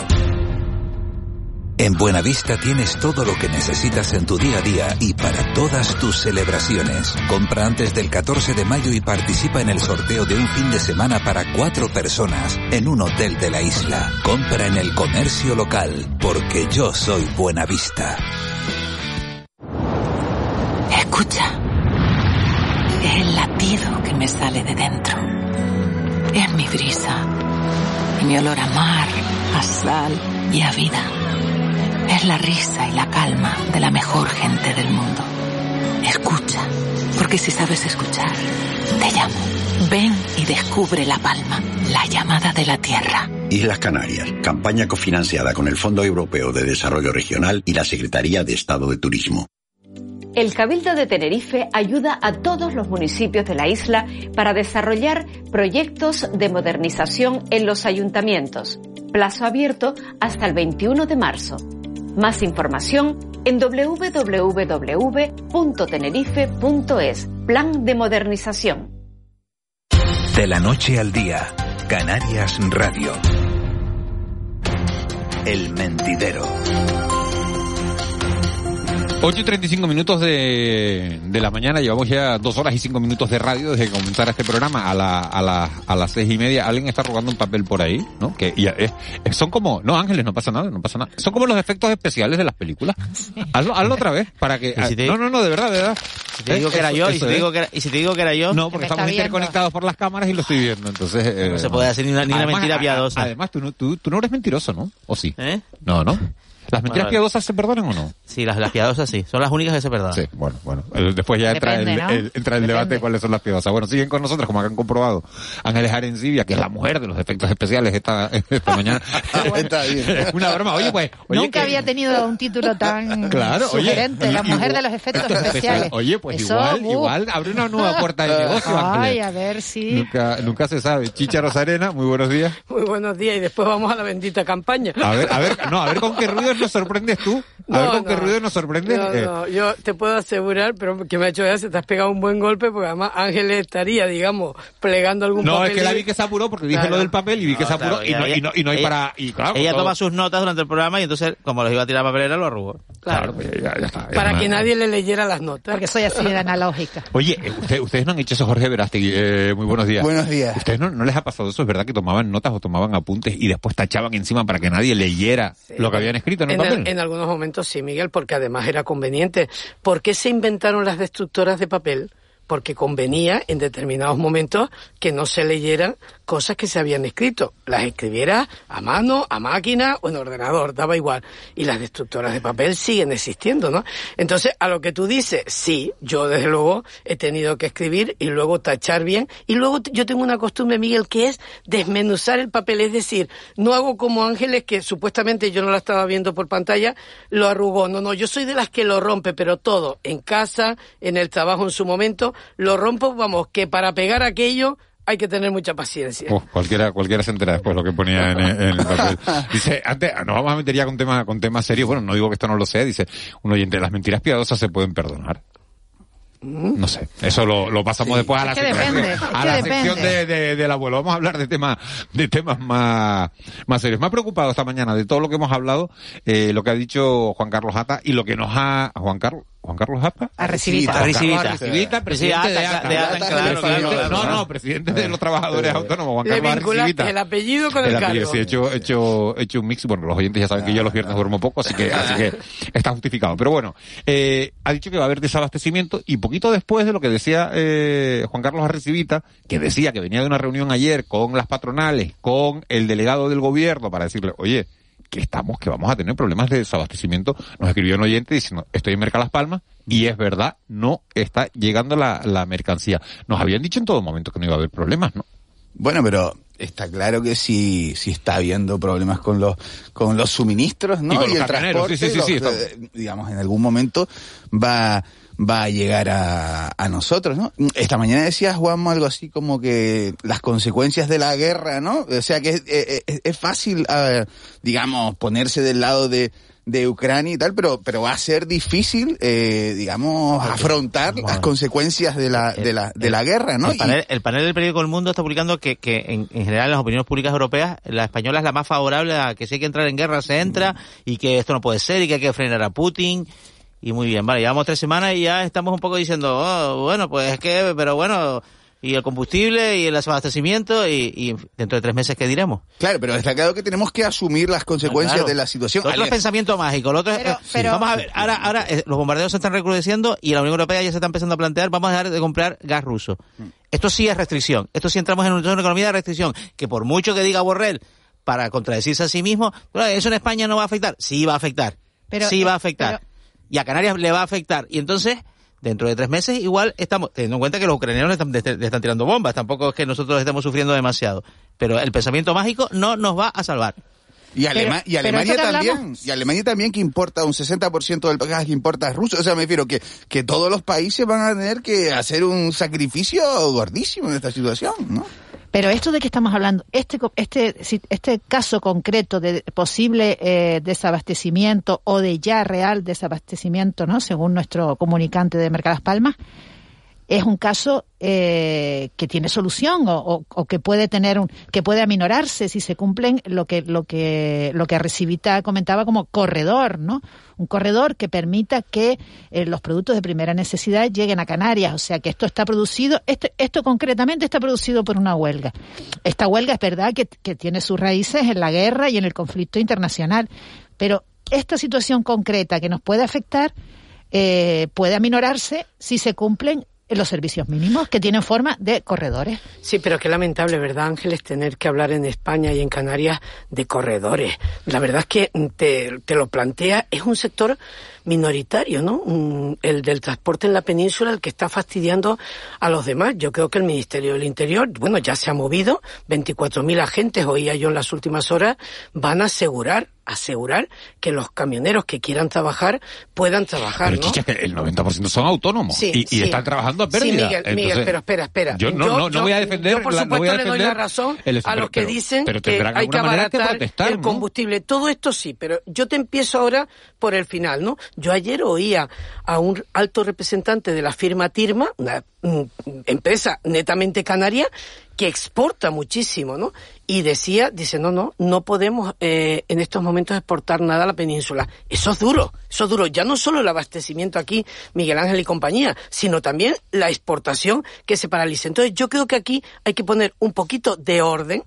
En Buenavista tienes todo lo que necesitas en tu día a día y para todas tus celebraciones. Compra antes del 14 de mayo y participa en el sorteo de un fin de semana para cuatro personas en un hotel de la isla. Compra en el comercio local, porque yo soy Buenavista. Escucha. Es el latido que me sale de dentro. Es mi brisa. Mi olor a mar, a sal y a vida. Es la risa y la calma de la mejor gente del mundo. Escucha, porque si sabes escuchar, te llamo. Ven y descubre La Palma, la llamada de la tierra. Islas Canarias, campaña cofinanciada con el Fondo Europeo de Desarrollo Regional y la Secretaría de Estado de Turismo. El Cabildo de Tenerife ayuda a todos los municipios de la isla para desarrollar proyectos de modernización en los ayuntamientos. Plazo abierto hasta el 21 de marzo. Más información en www.tenerife.es. Plan de modernización. De la noche al día, Canarias Radio. El mentidero. 8 y 35 minutos de, de la mañana, llevamos ya dos horas y cinco minutos de radio desde que comenzara este programa a, la, a, la, a las seis y media. Alguien está rogando un papel por ahí, ¿no? Que y, es, son como, no Ángeles, no pasa nada, no pasa nada. Son como los efectos especiales de las películas. (laughs) Hazlo, hazlo otra vez para que. ¿Y si te- no, no, no, de verdad, de verdad. Si te digo que era yo, y si te digo que era, y si te digo que era yo, No, porque estamos interconectados por las cámaras y lo estoy viendo, entonces... eh, No se puede hacer ni una- ni una mentira piadosa. Además, tú no, tú, tú no eres mentiroso, ¿no? ¿O sí? ¿Eh? No, ¿no? ¿Las mentiras Bueno, piadosas se perdonan o no? Sí, las, las piadosas sí, son las únicas que se perdonan. Sí, bueno, bueno. Eh, Después ya entra, Depende, el, ¿no? el- entra el debate de cuáles son las piadosas. Bueno, siguen con nosotros, como han comprobado. Ángeles Arencibia, que es la mujer de los efectos especiales esta, (laughs) esta mañana. Está bien. Una broma. Oye, pues... Oye, Nunca que- había tenido un título tan Claro, oye, la mujer igual- de los efectos (laughs) Efectos especiales. Oye, pues Eso, igual, uh. igual abre una nueva puerta de negocio, Ay, Ángeles. a ver si... Nunca, nunca se sabe. Chicha Rosarena, muy buenos días. Muy buenos días y después vamos a la bendita campaña. A ver, a ver, no, a ver con qué ruidos (laughs) nos sorprendes tú. A ver No, con qué no. ruidos nos sorprendes. No, Eh, no, yo te puedo asegurar, pero que me ha hecho gracia, te has pegado un buen golpe porque además Ángeles estaría, digamos, plegando algún No, papel. es que la vi que se apuró porque dije Claro. lo del papel y vi que se apuró Claro, y, no, ella- y, no, y no hay ella- para... Y claro, Ella todo- toma sus notas durante el programa y entonces, como los iba a tirar a papelera, lo arrugó. Claro, pues ya, ya está. Para que no- nadie le leyera las notas. Porque soy así de analógica. (laughs) Oye, eh, usted- ustedes no han hecho eso, Jorge Verástegui. Eh, muy buenos días. Buenos días. ¿Ustedes no, no les ha pasado eso? ¿Es verdad que tomaban notas o tomaban apuntes y después tachaban encima para que nadie leyera lo que habían escrito en el en algunos momentos sí, Miguel, porque además era conveniente. ¿Por qué se inventaron las destructoras de papel? Porque convenía en determinados momentos que no se leyeran cosas que se habían escrito. Las escribiera a mano, a máquina o en ordenador, daba igual. Y las destructoras de papel siguen existiendo, ¿no? Entonces, a lo que tú dices, sí, yo desde luego he tenido que escribir y luego tachar bien. Y luego yo tengo una costumbre, Miguel, que es desmenuzar el papel. Es decir, no hago como Ángeles, que supuestamente yo no la estaba viendo por pantalla, lo arrugó. No, no, yo soy de las que lo rompe, pero todo, en casa, en el trabajo en su momento, lo rompo, vamos, que para pegar aquello hay que tener mucha paciencia. Uf, cualquiera, cualquiera se entera después lo que ponía en, en el papel. (laughs) Dice, antes, nos vamos a meter ya con temas, con temas serios. Bueno, no digo que esto no lo sea. Dice, un oyente, las mentiras piadosas se pueden perdonar. No sé, eso lo, lo pasamos después a la, sección, depende, a la depende. sección de, de- del abuelo. Vamos a hablar de temas, de temas más, más serios. Me ha preocupado esta mañana de todo lo que hemos hablado, eh, lo que ha dicho Juan Carlos Ata y lo que nos ha, Juan Carlos, Juan Carlos Ata. Arrecibita. Arrecibita, Sí, presidente de Ata, de Ata, claro, Presidente- claro, No, no, presidente de los trabajadores autónomos, Juan Carlos Arrecibita. el apellido con el, apellido, cargo. sí, he hecho, he hecho, he hecho un mix. Bueno, los oyentes ya saben que yo los viernes duermo poco, así que, así que está justificado. Pero bueno, eh, ha dicho que va a haber desabastecimiento y poquito después de lo que decía eh, Juan Carlos Arrecibita, que decía que venía de una reunión ayer con las patronales, con el delegado del gobierno para decirle, oye, que estamos, que vamos a tener problemas de desabastecimiento. Nos escribió un oyente diciendo, estoy en Merca Las Palmas, y es verdad, no está llegando la, la mercancía. Nos habían dicho en todo momento que no iba a haber problemas, ¿no? Bueno, pero está claro que sí, sí está habiendo problemas con los con los suministros, ¿no? Y con los el transporte, sí, sí, sí, sí, los- estamos- eh, digamos, en algún momento va va a llegar a, a nosotros, ¿no? Esta mañana decía Juanmo algo así como que las consecuencias de la guerra, ¿no? O sea que es, es- es- fácil, ver, digamos, ponerse del lado de de Ucrania y tal, pero, pero va a ser difícil, eh, digamos, afrontar las consecuencias de la, de la, de la guerra, ¿no? El panel, el panel del periódico El Mundo está publicando que, que en, en general en las opiniones públicas europeas, la española es la más favorable a que si hay que entrar en guerra se entra y que esto no puede ser y que hay que frenar a Putin. Y muy bien, vale, llevamos tres semanas y ya estamos un poco diciendo, oh, bueno, pues es que, pero bueno, y el combustible y el abastecimiento y, y dentro de tres meses, ¿qué diremos? Claro, pero está claro que tenemos que asumir las consecuencias Claro. de la situación. Lo otro es pensamiento mágico. Lo otro es- Pero- eh, pero- Vamos a ver, ahora, ahora eh, los bombardeos se están recrudeciendo y la Unión Europea ya se está empezando a plantear, vamos a dejar de comprar gas ruso. Mm. Esto sí es restricción. Esto sí entramos en una economía de restricción. Que por mucho que diga Borrell para contradecirse a sí mismo, bueno, eso en España no va a afectar. Sí va a afectar. Pero, sí eh, va a afectar. Y a Canarias le va a afectar. Y entonces, dentro de tres meses, igual estamos, teniendo en cuenta que los ucranianos le están, le- están tirando bombas. Tampoco es que nosotros estemos sufriendo demasiado. Pero el pensamiento mágico no nos va a salvar. Y, Alema- y Alemania también, y Alemania también que importa un 60% del gas que importa es ruso. O sea, me refiero que, que todos los países van a tener que hacer un sacrificio gordísimo en esta situación, ¿no? Pero esto de que estamos hablando, este este este caso concreto de posible eh, desabastecimiento o de ya real desabastecimiento, ¿no? Según nuestro comunicante de Mercadas Palmas, es un caso eh, que tiene solución o, o- que puede tener un que puede aminorarse si se cumplen lo que lo que lo que Recibita comentaba como corredor, ¿no? Un corredor que permita que eh, los productos de primera necesidad lleguen a Canarias, o sea que esto está producido, esto, esto concretamente está producido por una huelga. Esta huelga es verdad que, que tiene sus raíces en la guerra y en el conflicto internacional, pero esta situación concreta que nos puede afectar eh, puede aminorarse si se cumplen los servicios mínimos que tienen forma de corredores. Sí, pero qué lamentable, ¿verdad, Ángeles, tener que hablar en España y en Canarias de corredores? La verdad es que te, te lo plantea, es un sector minoritario, ¿no? Un- el del transporte en la península, el que está fastidiando a los demás. Yo creo que el Ministerio del Interior, bueno, ya se ha movido, 24.000 agentes, oía yo en las últimas horas, van a asegurar asegurar que los camioneros que quieran trabajar puedan trabajar, Pero ¿no? chicha, el 90% son autónomos Sí, y, y sí. están trabajando a pérdida. Sí, Miguel, Miguel, pero espera, espera. Yo no, no, no voy a defender. Yo, por la- supuesto, no voy a le doy defender la razón el- a pero- los que pero- dicen que hay que abaratar el combustible. Todo esto sí, pero yo te empiezo ahora por el final, ¿no? Yo ayer oía a un alto representante de la firma Tirma, una mm, empresa netamente canaria, que exporta muchísimo, ¿no? Y decía, dice, no, no, no podemos eh, en estos momentos exportar nada a la península. Eso es duro, eso es duro. Ya no solo el abastecimiento aquí, Miguel Ángel y compañía, sino también la exportación que se paraliza. Entonces yo creo que aquí hay que poner un poquito de orden.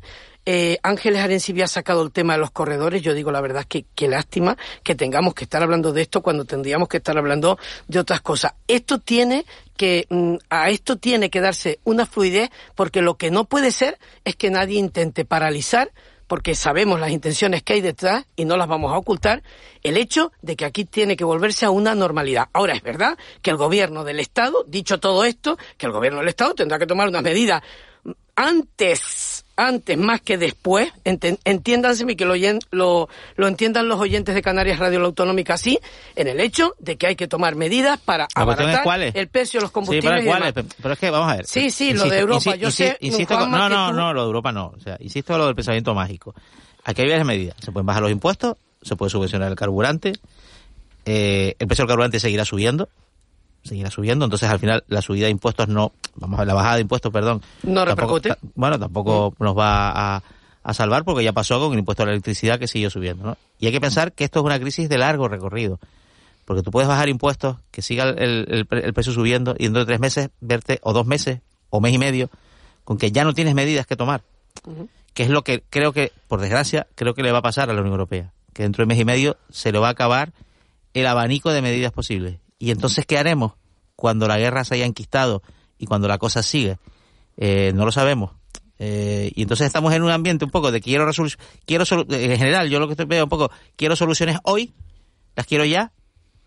Ángeles Arencibia ha sacado el tema de los corredores. Yo digo la verdad es que qué lástima que tengamos que estar hablando de esto cuando tendríamos que estar hablando de otras cosas. Esto tiene que mm, a esto tiene que darse una fluidez porque lo que no puede ser es que nadie intente paralizar porque sabemos las intenciones que hay detrás y no las vamos a ocultar, el hecho de que aquí tiene que volverse a una normalidad. Ahora es verdad que el gobierno del Estado, dicho todo esto, que el gobierno del Estado tendrá que tomar unas medidas antes, antes más que después, entiéndanseme que lo, oyen- lo, lo entiendan los oyentes de Canarias Radio La Autonómica así, en el hecho de que hay que tomar medidas para abaratar cuáles. el precio de los Sí, combustibles pero, y pero es que vamos a ver. Sí, sí, lo de Europa, yo sé, Insisto, Juanma, no, no, tú- no, lo de Europa no. O sea, insisto en lo del pensamiento mágico. Aquí hay varias medidas. Se pueden bajar los impuestos, se puede subvencionar el carburante, eh, el precio del carburante seguirá subiendo, seguirá subiendo, entonces al final la subida de impuestos no, vamos a ver, la bajada de impuestos, perdón. No repercute. bueno, tampoco nos va a, a salvar porque ya pasó con el impuesto a la electricidad que siguió subiendo, ¿no? Y hay que pensar que esto es una crisis de largo recorrido. Porque tú puedes bajar impuestos, que siga el, el el precio subiendo y dentro de tres meses verte, o dos meses, o mes y medio, con que ya no tienes medidas que tomar. Que es lo que creo que, por desgracia, creo que le va a pasar a la Unión Europea. Que dentro de mes y medio se le va a acabar el abanico de medidas posibles. Y entonces, ¿qué haremos cuando la guerra se haya enquistado y cuando la cosa sigue? Eh, no lo sabemos. Eh, y entonces estamos en un ambiente un poco de quiero resolución, quiero en general, yo lo que estoy veo un poco, quiero soluciones hoy, las quiero ya,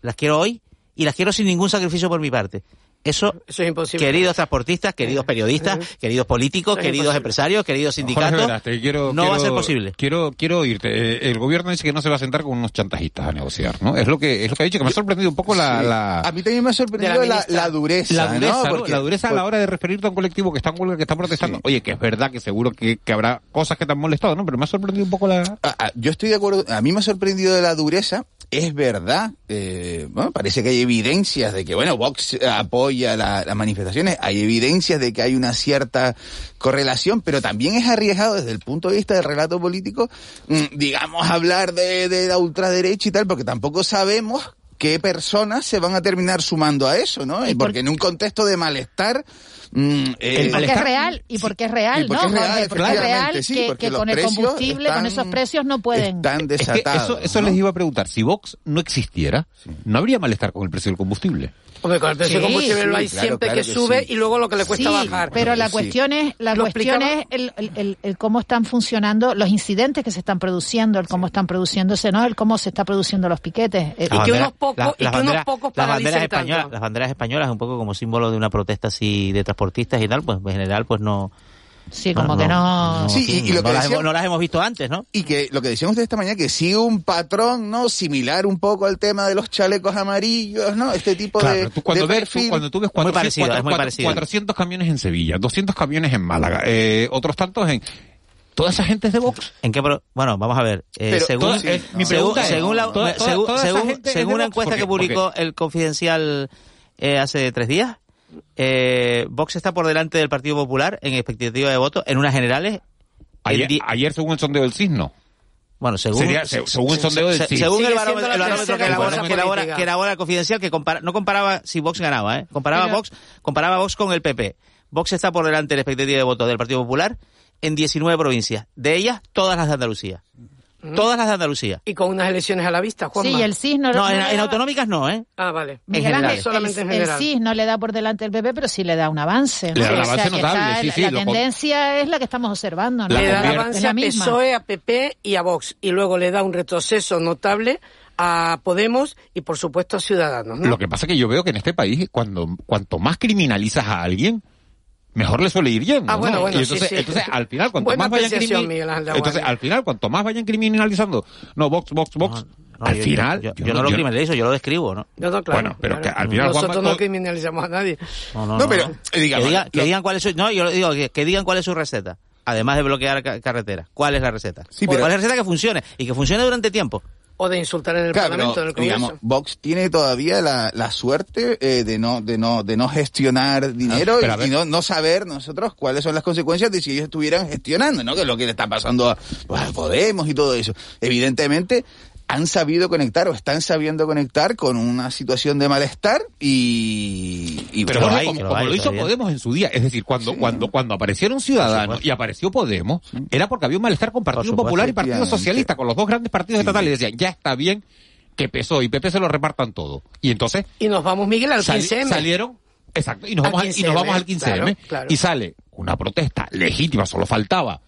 las quiero hoy y las quiero sin ningún sacrificio por mi parte. Eso, Eso es imposible. queridos transportistas, queridos periodistas, queridos políticos, Eso queridos empresarios, queridos Jorge sindicatos, Veraste, quiero- no va a quiero- ser posible. Quiero, quiero oírte. Eh, El gobierno dice que no se va a sentar con unos chantajistas a negociar, ¿no? Es lo que, es lo que ha dicho, que me ha sorprendido un poco la, Sí. la, A mí también me ha sorprendido la la, ministra. la dureza, la dureza, ¿no? ¿no? Porque- la dureza a la hora de referirte a un colectivo que está en huelga, que está protestando. Sí. Oye, que es verdad que seguro que, que habrá cosas que te han molestado, ¿no? Pero me ha sorprendido un poco la... Ah, ah, yo estoy de acuerdo. A mí me ha sorprendido de la dureza. Es verdad. eh, bueno, parece que hay evidencias de que, bueno, Vox apoya la- las manifestaciones. Hay evidencias de que hay una cierta correlación, pero también es arriesgado desde el punto de vista del relato político, mm, digamos, hablar de, de la ultraderecha y tal, porque tampoco sabemos qué personas se van a terminar sumando a eso, ¿no? Y porque en un contexto de malestar... mm, eh, Y porque es real, y porque es real, porque ¿no? es real, porque es real sí, que, porque que los con el combustible, con esos precios no pueden. Están Es que desatados. eso, eso ¿no? les iba a preguntar. Si Vox no existiera, no habría malestar con el precio del combustible. Hombre, con el precio Sí, de combustible lo sí, hay claro, siempre claro que, que sube sí. y luego lo que le cuesta sí, bajar. pero la Sí. cuestión es, la cuestión explicaba- es el, el- el- el cómo están funcionando los incidentes que se están produciendo, el cómo están produciéndose, ¿no? El cómo se está produciendo los piquetes. Eh, Y que unos pocos- y que unos pocos las banderas españolas, tanto. las banderas españolas un poco como símbolo de una protesta así de transportistas y tal, pues en general pues no Sí, como que no... Sí, y- y lo no que las decía- hemos, no las hemos visto antes, ¿no? Y que lo que decíamos de esta mañana, que sigue un patrón, ¿no? Similar un poco al tema de los chalecos amarillos, ¿no? Este tipo Claro, de, tú cuando, de ves, tú- cuando tú ves Muy 400, parecido, cuatro- es muy cuatro- parecido. 400 camiones en Sevilla, 200 camiones en Málaga, eh, otros tantos en... Toda esa gente es de Vox. ¿En qué pro- bueno, vamos a ver. eh, Pero según, toda- eh, mi según, pregunta es, según la, toda- según, toda según- según una encuesta que publicó el Confidencial eh, hace tres días, eh, Vox está por delante del Partido Popular en expectativa de voto en unas generales. Ayer, en di- ayer según el sondeo del signo. bueno, según, Sería- se- según el sondeo del se- según el barómetro, la el barómetro que elabora, que elabora- política. que elabora el Confidencial, que compara- no comparaba si Vox ganaba, ¿eh? comparaba Mira. Vox, comparaba Vox con el PP. Vox está por delante de la expectativa de voto del Partido Popular en 19 provincias, de ellas todas las de Andalucía. Todas las de Andalucía. Y con unas elecciones a la vista, Juanma. Sí, y el CIS no, No, en, le en da- autonómicas no, ¿eh? Ah, vale. Miguel general. Solamente en el, el general. CIS no le da por delante el PP, pero sí le da un avance. ¿no? Le da un O sea, avance que notable, está- sí, sí, La tendencia es la que estamos observando. ¿no? Le da convierte. avance a. PSOE, a PP y a Vox. Y luego le da un retroceso notable a Podemos y, por supuesto, a Ciudadanos. ¿no? Lo que pasa es que yo veo que en este país, cuando cuanto más criminalizas a alguien, mejor le suele ir yendo. Ah, ¿no? bueno, bueno, y entonces, sí, sí. entonces, al final, cuanto Buena más vayan apreciación, crimi- Miguel Ángel entonces, al final, cuanto más vayan criminalizando, no, Vox, Vox, Vox, No, al yo- final, yo, yo no lo criminalizo, yo lo describo, ¿no? No, no, claro, Bueno, pero claro. que al final, Nosotros Juanma, no criminalizamos a nadie. No, no, No, pero, eh, Que, digamos, diga- que digan cuál es su, no, yo lo digo, que, que digan cuál es su receta. Además de bloquear ca- carreteras. ¿Cuál es la receta? Sí, pero- ¿Cuál es la receta que funcione? Y que funcione durante tiempo. O de insultar en el Claro, Parlamento, pero, en el Congreso. digamos, Vox tiene todavía la, la suerte eh, de no de no de no gestionar dinero Ah, y, no, no saber nosotros cuáles son las consecuencias de si ellos estuvieran gestionando, ¿no? Que es lo que le está pasando a, pues, a Podemos y todo eso. Evidentemente han sabido conectar o están sabiendo conectar con una situación de malestar y, y Pero lo bueno, hay, como, como hay lo hizo. Podemos en su día, es decir, cuando cuando cuando aparecieron Ciudadanos y apareció Podemos, era porque había un malestar con Partido supuesto, Popular y Partido. Socialista, con los dos grandes partidos estatales, y decían, ya está bien que PSOE y PP se lo repartan todo. Y entonces Y nos vamos, Miguel, al sali- 15M. salieron, exacto, y nos Al vamos, al, y nos 15M, vamos al 15M, claro, claro. y sale una protesta legítima, solo faltaba,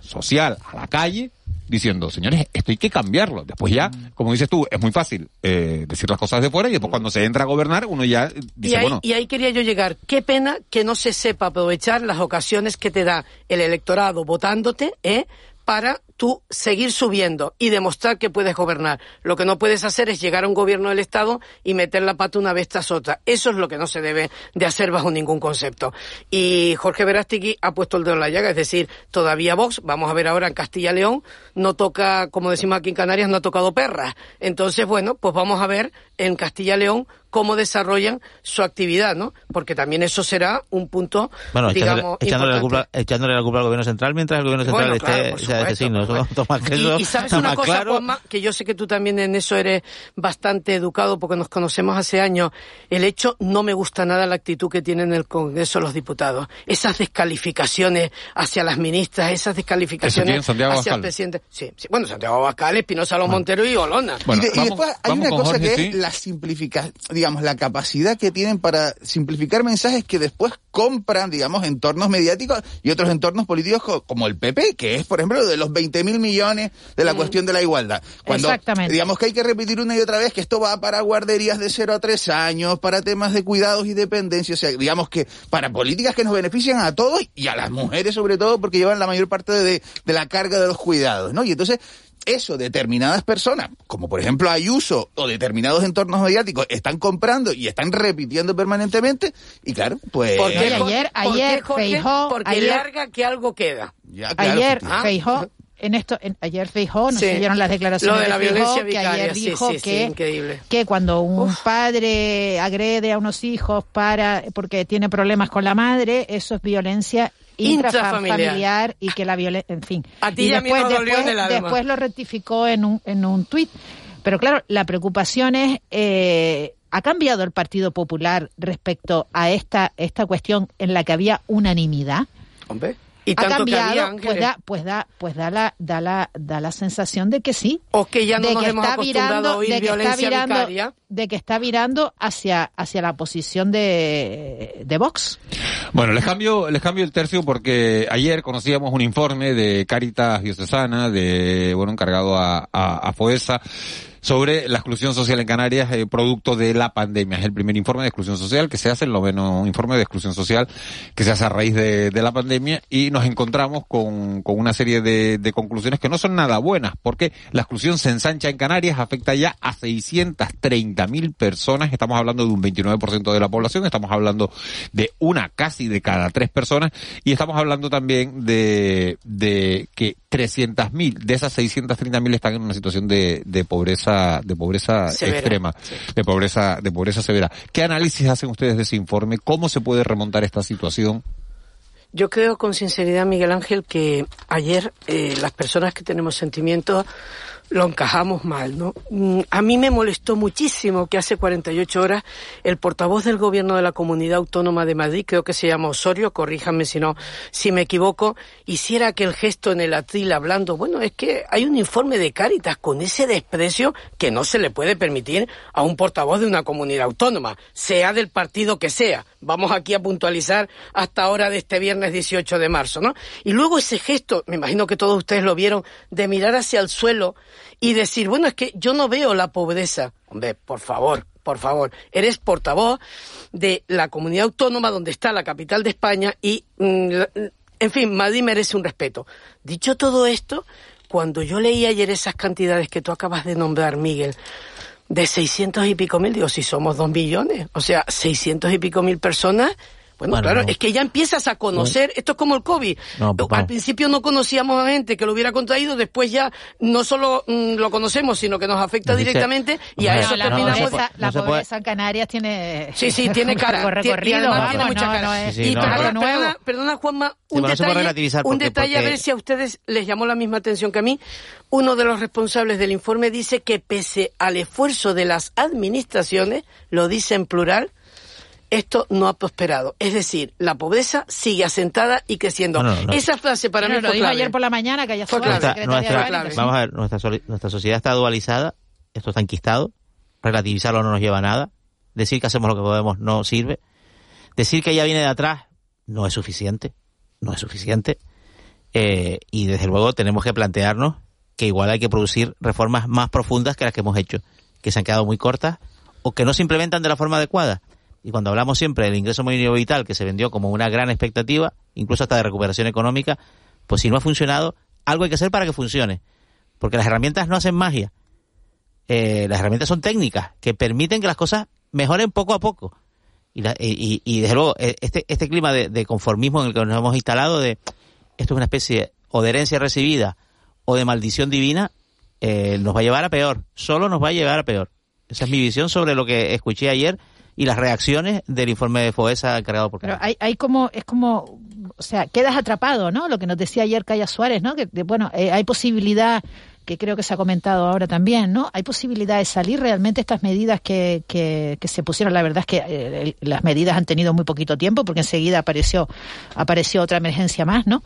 social, a la calle, diciendo, señores, esto hay que cambiarlo. Después ya, como dices tú, es muy fácil eh, decir las cosas de fuera y después cuando se entra a gobernar uno ya Y dice, ahí, bueno, y ahí quería yo llegar. Qué pena que no se sepa aprovechar las ocasiones que te da el electorado votándote, ¿eh? Para tú seguir subiendo y demostrar que puedes gobernar. Lo que no puedes hacer es llegar a un gobierno del Estado y meter la pata una vez tras otra. Eso es lo que no se debe de hacer bajo ningún concepto. Y Jorge Verástegui ha puesto el dedo en la llaga, es decir, todavía Vox, vamos a ver ahora en Castilla-León, no toca, como decimos aquí en Canarias, no ha tocado perras. Entonces, bueno, pues vamos a ver en Castilla-León cómo desarrollan su actividad, ¿no? Porque también eso será un punto, Bueno, echándole, digamos, echándole la culpa, echándole la culpa al gobierno central mientras el gobierno central Bueno, claro, esté sea supuesto, signo. Eso por cuanto más que eso, Y, y sabes (laughs) una más cosa, claro. Juanma, que yo sé que tú también en eso eres bastante educado porque nos conocemos hace años. El hecho, no me gusta nada la actitud que tienen en el Congreso los diputados. Esas descalificaciones hacia las ministras, esas descalificaciones Santiago hacia Abascal. el presidente. Sí, sí, bueno, Santiago Abascal, Espinosa Los Montero y Olona. Bueno, y, de- y vamos- después hay una cosa Jorge, que sí. es la simplificación, digamos, la capacidad que tienen para simplificar mensajes que después compran, digamos, entornos mediáticos y otros entornos políticos como el PP, que es, por ejemplo, de los 20 mil millones de la cuestión de la igualdad. Cuando, Exactamente. Digamos que hay que repetir una y otra vez que esto va para guarderías de 0 a 3 años, para temas de cuidados y dependencia, o sea, digamos que para políticas que nos benefician a todos y a las mujeres sobre todo porque llevan la mayor parte de, de la carga de los cuidados, ¿no? Y entonces eso determinadas personas, como por ejemplo Ayuso o determinados entornos mediáticos, están comprando y están repitiendo permanentemente y claro, pues... ¿Por qué, Oye, Jorge? ayer- ¿Por qué, ayer Jorge? Feijóo- Porque ayer- larga que algo queda. Ya, claro, ayer sí. Feijó en esto en- ayer Feijó no Sí. se vieron las declaraciones Lo de la violencia que ayer vicaria, dijo sí, sí, que increíble. que cuando un padre agrede a unos hijos para porque tiene problemas con la madre eso es violencia Intrafamiliar. intrafamiliar y que la violencia en fin A ti y y a mí después nos dolió en después, el alma. después lo rectificó en un en un tuit pero claro la preocupación es eh, ha cambiado el Partido Popular respecto a esta esta cuestión en la que había unanimidad Hombre. Y ha tanto que cambiado, había, pues da, pues da, pues da la, da la, da la sensación de que sí. O que ya no de nos que hemos está acostumbrado virando, a oír de que está violencia virando, vicaria. de que está virando hacia, hacia la posición de, de Vox. Bueno, les cambio, les cambio el tercio porque ayer conocíamos un informe de Caritas Diocesana, de, bueno, encargado a, a, a FOESA, sobre la exclusión social en Canarias, eh, producto de la pandemia. Es el primer informe de exclusión social que se hace, el noveno informe de exclusión social que se hace a raíz de, la pandemia y nos encontramos con, con una serie de, conclusiones que no son nada buenas, porque la exclusión se ensancha en Canarias, afecta ya a 630 mil personas, estamos hablando de un 29% de la población, estamos hablando de una casi de cada tres personas y estamos hablando también de, de que 300 mil de esas 630 mil están en una situación de, de pobreza de pobreza Severa, extrema de pobreza de pobreza severa. Qué análisis hacen ustedes de ese informe cómo se puede remontar esta situación Yo creo con sinceridad, Miguel Ángel, que ayer eh, las personas que tenemos sentimientos lo encajamos mal, ¿no? Mm, A mí me molestó muchísimo que hace 48 horas el portavoz del gobierno de la Comunidad Autónoma de Madrid, creo que se llama Osorio, corríjanme si no, si me equivoco, hiciera aquel gesto en el atril hablando, bueno, es que hay un informe de Cáritas con ese desprecio que no se le puede permitir a un portavoz de una comunidad autónoma, sea del partido que sea. Vamos aquí a puntualizar hasta ahora de este viernes 18 de marzo, ¿no? Y luego ese gesto, me imagino que todos ustedes lo vieron, de mirar hacia el suelo y decir, bueno, es que yo no veo la pobreza. Hombre, por favor, por favor, eres portavoz de la comunidad autónoma donde está la capital de España y, mm, en fin, Madrid merece un respeto. Dicho todo esto, cuando yo leí ayer esas cantidades que tú acabas de nombrar, Miguel, de 600 y pico mil, digo, si somos dos millones, o sea, 600 y pico mil personas, bueno, Bueno, claro, no. es que ya empiezas a conocer, esto es como el COVID. No, Al principio no conocíamos a gente que lo hubiera contraído, después ya no solo mm, lo conocemos, sino que nos afecta Nos dice- directamente y a eso la terminamos... pobreza, la pobreza en Canarias tiene Sí, sí, tiene cara. (laughs) recorrido, y además tiene mucha no, cara. es Sí, y no, perdona, no. perdona, perdona, Juanma, Sí, un bueno, no se puede detalle, relativizar un porque- detalle a porque- ver si a ustedes les llamó la misma atención que a mí. Uno de los responsables del informe dice que pese al esfuerzo de las administraciones, lo dice en plural, esto no ha prosperado. Es decir, la pobreza sigue asentada y creciendo. No, no, no. Esa frase para mí lo fue clave. ayer por la mañana que haya Fue clave. Nuestra- nuestra- vamos a ver, nuestra, nuestra sociedad está dualizada, esto está enquistado, relativizarlo no nos lleva a nada, decir que hacemos lo que podemos no sirve, decir que ella viene de atrás no es suficiente, no es suficiente, eh, y desde luego tenemos que plantearnos que igual hay que producir reformas más profundas que las que hemos hecho, que se han quedado muy cortas o que no se implementan de la forma adecuada. Y cuando hablamos siempre del ingreso mínimo vital, que se vendió como una gran expectativa, incluso hasta de recuperación económica, pues si no ha funcionado, algo hay que hacer para que funcione. Porque las herramientas no hacen magia. Eh, las herramientas son técnicas que permiten que las cosas mejoren poco a poco. Y, la- y, y- desde luego, eh, este, este clima de, de conformismo en el que nos hemos instalado, de esto es una especie o de herencia recibida o de maldición divina, eh, nos va a llevar a peor. Solo nos va a llevar a peor. Esa es mi visión sobre lo que escuché ayer y las reacciones del informe de FOESA encargado por Pero hay, hay como, es como, o sea, quedas atrapado, ¿no? Lo que nos decía ayer Calla Suárez, ¿no? Que, de- bueno, eh, hay posibilidad, que creo que se ha comentado ahora también, ¿no? Hay posibilidad de salir realmente estas medidas que, que, que se pusieron. La verdad es que eh, las medidas han tenido muy poquito tiempo porque enseguida apareció, apareció otra emergencia más, ¿no?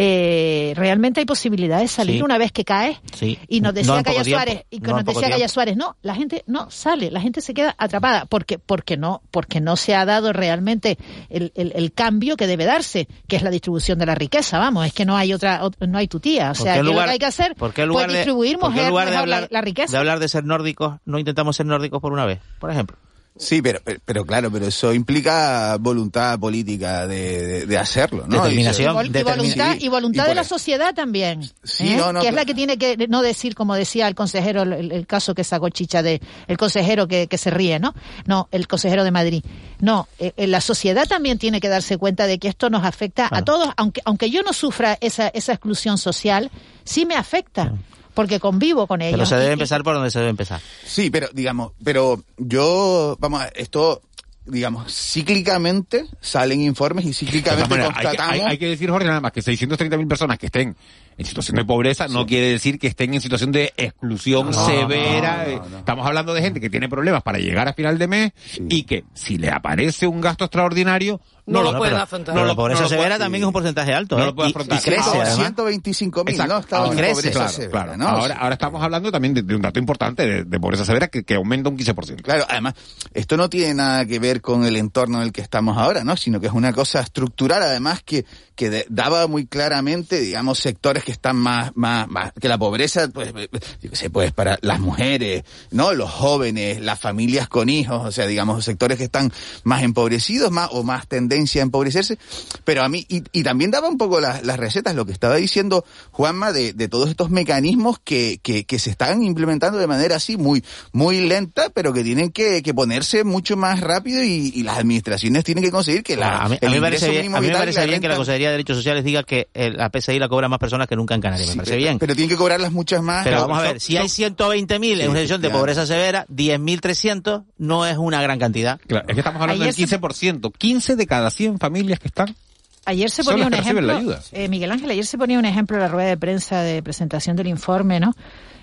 Eh, realmente hay posibilidad de salir Sí. una vez que cae. Sí. Y nos No decía poco Calla. Suárez, y que No nos decía Calla. Suárez, no, la gente no sale, la gente se queda atrapada, porque, porque no, porque no se ha dado realmente el, el- el cambio que debe darse, que es la distribución de la riqueza, vamos, es que no hay otra, ot- no hay tu tía, o ¿Por sea, qué ¿qué en es lo que hay que hacer? ¿Por qué en Pues lugar de, distribuir mujer- de la- hablar, la riqueza. de hablar de ser nórdicos, no intentamos ser nórdicos por una vez, por ejemplo? Sí, pero, pero, pero claro, pero eso implica voluntad política de, de, de hacerlo, ¿no? Determinación. Y, vol- y voluntad, Sí, y voluntad de la sociedad también. Sí, ¿eh? no, no, que es claro. la que tiene que no decir, como decía el consejero, el, el caso que sacó Chicha de el consejero que, que se ríe, ¿no? No, el consejero de Madrid. No, eh, eh, la sociedad también tiene que darse cuenta de que esto nos afecta a Claro. todos, aunque aunque yo no sufra esa, esa exclusión social, sí me afecta, porque convivo con ellos. Pero se debe y- empezar por donde se debe empezar. Sí, pero digamos, pero yo, vamos, a- esto, digamos, cíclicamente salen informes y cíclicamente todas maneras, hay, que, constatamos. hay- hay que decir, Jorge, nada más que 630.000 personas que estén en situación de pobreza no quiere decir que estén en situación de exclusión No, severa. no, Eh, no, no. Estamos hablando de gente que tiene problemas para llegar a final de mes y que si le aparece un gasto extraordinario, no, No lo lo pueden pero- afrontar. Pero no la pobreza no lo puede- severa también es un porcentaje alto. No ¿eh? lo puede Y- afrontar. Y, crece, Ahora, además. 125 mil. ¿no? Estaban Ahora en crece, pobreza Claro, severa, claro. ¿no? Ahora, ahora estamos hablando también de, de un dato importante de, de pobreza severa que, que aumenta un 15%. Claro, además, esto no tiene nada que ver con el entorno en el que estamos ahora, ¿no? Sino que es una cosa estructural, además, que, que de- daba muy claramente, digamos, sectores que están más, más, más, que la pobreza, pues, yo qué sé, pues, para las mujeres, ¿no? Los jóvenes, las familias con hijos, o sea, digamos, sectores que están más empobrecidos, más, o más tendencia a empobrecerse. Pero a mí, y, y también daba un poco las, las recetas, lo que estaba diciendo Juanma, de, de todos estos mecanismos que, que, que se están implementando de manera así muy, muy lenta, pero que tienen que, que ponerse mucho más rápido y, y las administraciones tienen que conseguir que la, a mí, a el mí me parece bien, a mí me parece bien que la Consejería de Derechos Sociales diga que el- la PSI la cobra más personas que nunca en Canarias. Sí, me parece pero- bien. Pero tienen que cobrarlas muchas más. Pero vamos a son- ver, si hay son- 120.000 en Sí, una situación de pobreza severa, 10.300 no es una gran cantidad. Claro, es que estamos hablando Ayer del se- 15%. 15 de cada 100 familias que están. Ayer se ponía las un ejemplo, eh, Miguel Ángel, ayer se ponía un ejemplo en la rueda de prensa de presentación del informe, ¿no?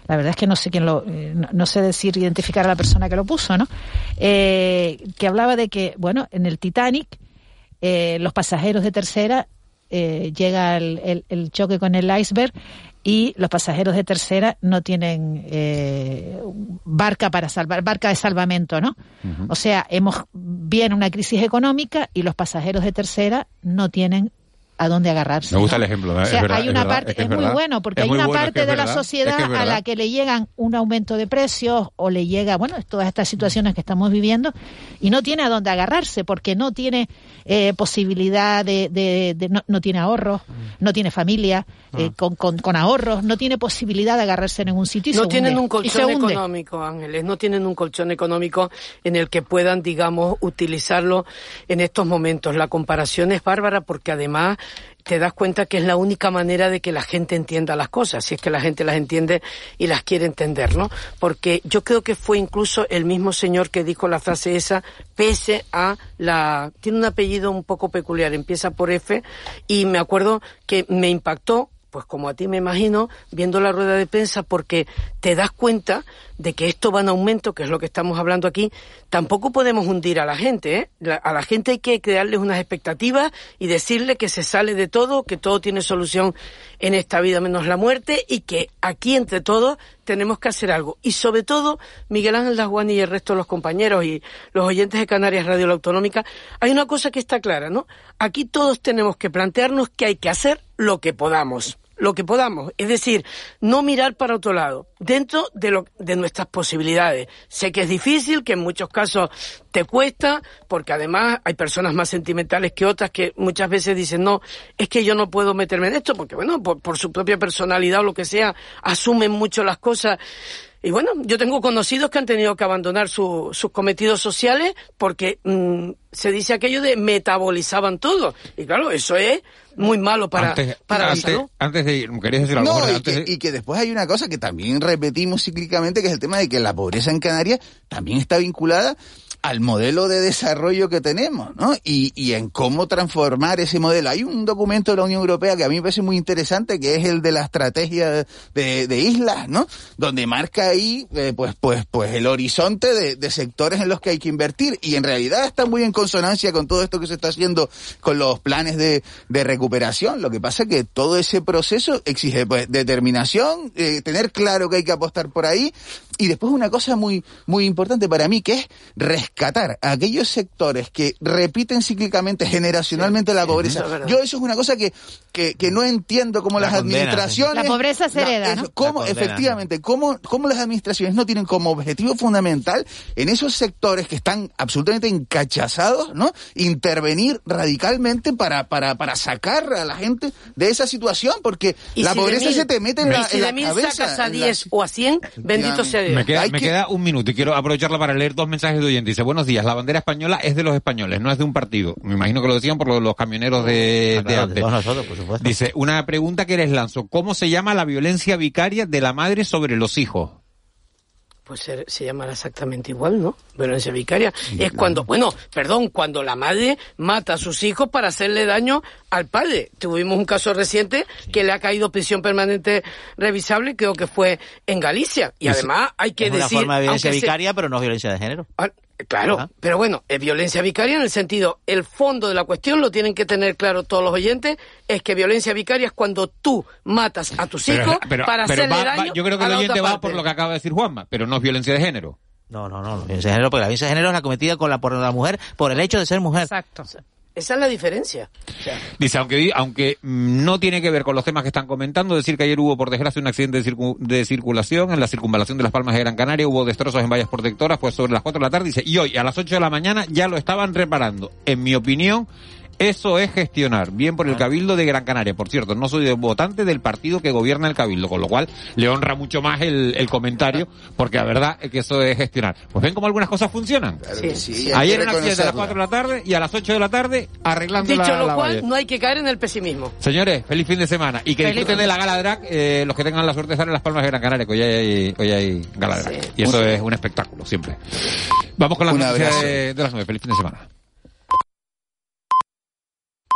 La verdad es que no sé quién lo, eh, no, no sé decir, identificar a la persona que lo puso, ¿no? Eh, que hablaba de que, bueno, en el Titanic, eh, los pasajeros de tercera, eh, llega el, el- el choque con el iceberg y los pasajeros de tercera no tienen eh, barca para salvar, barca de salvamento, ¿no? O sea, hemos viene una crisis económica y los pasajeros de tercera no tienen a dónde agarrarse. Me gusta ¿no? el ejemplo, ¿eh? O sea, es verdad, hay es una verdad, parte, es, que es, muy verdad. bueno, porque hay una bueno, es parte que es de la sociedad es que es a la que le llegan un aumento de precios o le llega, bueno, todas estas situaciones que estamos viviendo y no tiene a dónde agarrarse porque no tiene eh, posibilidad de, de- de- no, no tiene ahorros, no tiene familia eh, con, con, con ahorros, no tiene posibilidad de agarrarse en ningún sitio. y No se tienen hunde. un colchón económico, Ángeles, no tienen un colchón económico en el que puedan, digamos, utilizarlo en estos momentos. La comparación es bárbara porque además te das cuenta que es la única manera de que la gente entienda las cosas, si es que la gente las entiende y las quiere entender, ¿no? Porque yo creo que fue incluso el mismo señor que dijo la frase esa, pese a la... Tiene un apellido un poco peculiar, empieza por F, y me acuerdo que me impactó pues como a ti me imagino, viendo la rueda de prensa, porque te das cuenta de que esto va en aumento, que es lo que estamos hablando aquí, tampoco podemos hundir a la gente. ¿eh? A la gente hay que crearles unas expectativas y decirle que se sale de todo, que todo tiene solución en esta vida menos la muerte y que aquí entre todos tenemos que hacer algo. Y sobre todo, Miguel Ángel Dasguani y el resto de los compañeros y los oyentes de Canarias Radio La Autonómica, hay una cosa que está clara, ¿no? Aquí todos tenemos que plantearnos que hay que hacer lo que podamos lo que podamos, es decir, no mirar para otro lado, dentro de, lo, de nuestras posibilidades. Sé que es difícil, que en muchos casos te cuesta, porque además hay personas más sentimentales que otras que muchas veces dicen, no, es que yo no puedo meterme en esto, porque bueno, por, por su propia personalidad o lo que sea, asumen mucho las cosas. Y bueno, yo tengo conocidos que han tenido que abandonar su- sus cometidos sociales porque mm, se dice aquello de metabolizaban todo. Y claro, eso es muy malo para, antes, para la antes, salud. antes de ir, ¿querías decir algo? No, Jorge? y Antes que, de- y que después hay una cosa que también repetimos cíclicamente, que es el tema de que la pobreza en Canarias también está vinculada al modelo de desarrollo que tenemos, ¿no? Y, y en cómo transformar ese modelo. Hay un documento de la Unión Europea que a mí me parece muy interesante, que es el de la estrategia de, de islas, ¿no? Donde marca ahí, eh, pues, pues, pues el horizonte de, de sectores en los que hay que invertir. Y en realidad está muy en consonancia con todo esto que se está haciendo con los planes de, de recuperación. Lo que pasa es que todo ese proceso exige, pues, determinación, eh, tener claro que hay que apostar por ahí. Y después una cosa muy, muy importante para mí, que es rescatar a aquellos sectores que repiten cíclicamente, generacionalmente la pobreza. Yo eso es una cosa que, que, que no entiendo cómo La las condena, administraciones... La pobreza se la- hereda, eso, ¿no? cómo, La condena. efectivamente, cómo, cómo las administraciones no tienen como objetivo fundamental en esos sectores que están absolutamente encachazados, ¿no? Intervenir radicalmente para, para, para sacar a la gente de esa situación, porque la si pobreza mil- se te mete en la, si en de mil sacas a en la- 10 o a 100, bendito sea Me queda, me que- queda un minuto y quiero aprovecharla para leer dos mensajes de oyente. Dice, buenos días, la bandera española es de los españoles, no es de un partido. Me imagino que lo decían por lo de los camioneros de, Ah, claro, de de antes. todos nosotros, por supuesto. Dice, una pregunta que les lanzo. ¿Cómo se llama la violencia vicaria de la madre sobre los hijos? Pues se, se llamará exactamente igual, ¿no? Violencia vicaria. Es cuando, bueno, perdón, cuando la madre mata a sus hijos para hacerle daño al padre. Tuvimos un caso reciente que le ha caído prisión permanente revisable, creo que fue en Galicia. Y además hay que es una decir... forma de violencia vicaria, pero no violencia de género. Claro, pero bueno, es violencia vicaria en el sentido, el fondo de la cuestión lo tienen que tener claro todos los oyentes, es que violencia vicaria es cuando tú matas a tus hijos pero- para pero hacerle va- va- daño yo creo que el oyente va parte. por lo que acaba de decir Juanma, pero no es violencia de género. No, no, no, violencia de género, porque la violencia de género es la cometida con la, por la mujer por el hecho de ser mujer. Exacto. Esa es la diferencia. Dice, aunque, aunque no tiene que ver con los temas que están comentando, decir que ayer hubo, por desgracia, un accidente de, circu- de circulación en la circunvalación de las Palmas de Gran Canaria, hubo destrozos en vallas protectoras, pues sobre las 4 de la tarde, dice, y hoy a las 8 de la mañana ya lo estaban reparando. En mi opinión, eso es gestionar, bien por el Cabildo de Gran Canaria. Por cierto, no soy de votante del partido que gobierna el Cabildo, con lo cual le honra mucho más el, el comentario, porque la verdad es que eso es gestionar. Pues ven cómo algunas cosas funcionan. sí, Ayer que un accidente a las reconocerlo. 4 de la tarde y a las 8 de la tarde arreglando Dicho la, lo la cual, no hay que caer en el pesimismo. Señores, feliz fin de semana y que Feliz disfruten fin. de la gala drag eh, los que tengan la suerte de estar en las Palmas de Gran Canaria, que hoy hay, hoy hay gala drag. Y eso es un espectáculo, siempre. Vamos con las noticias de, de las nueve. Feliz fin de semana.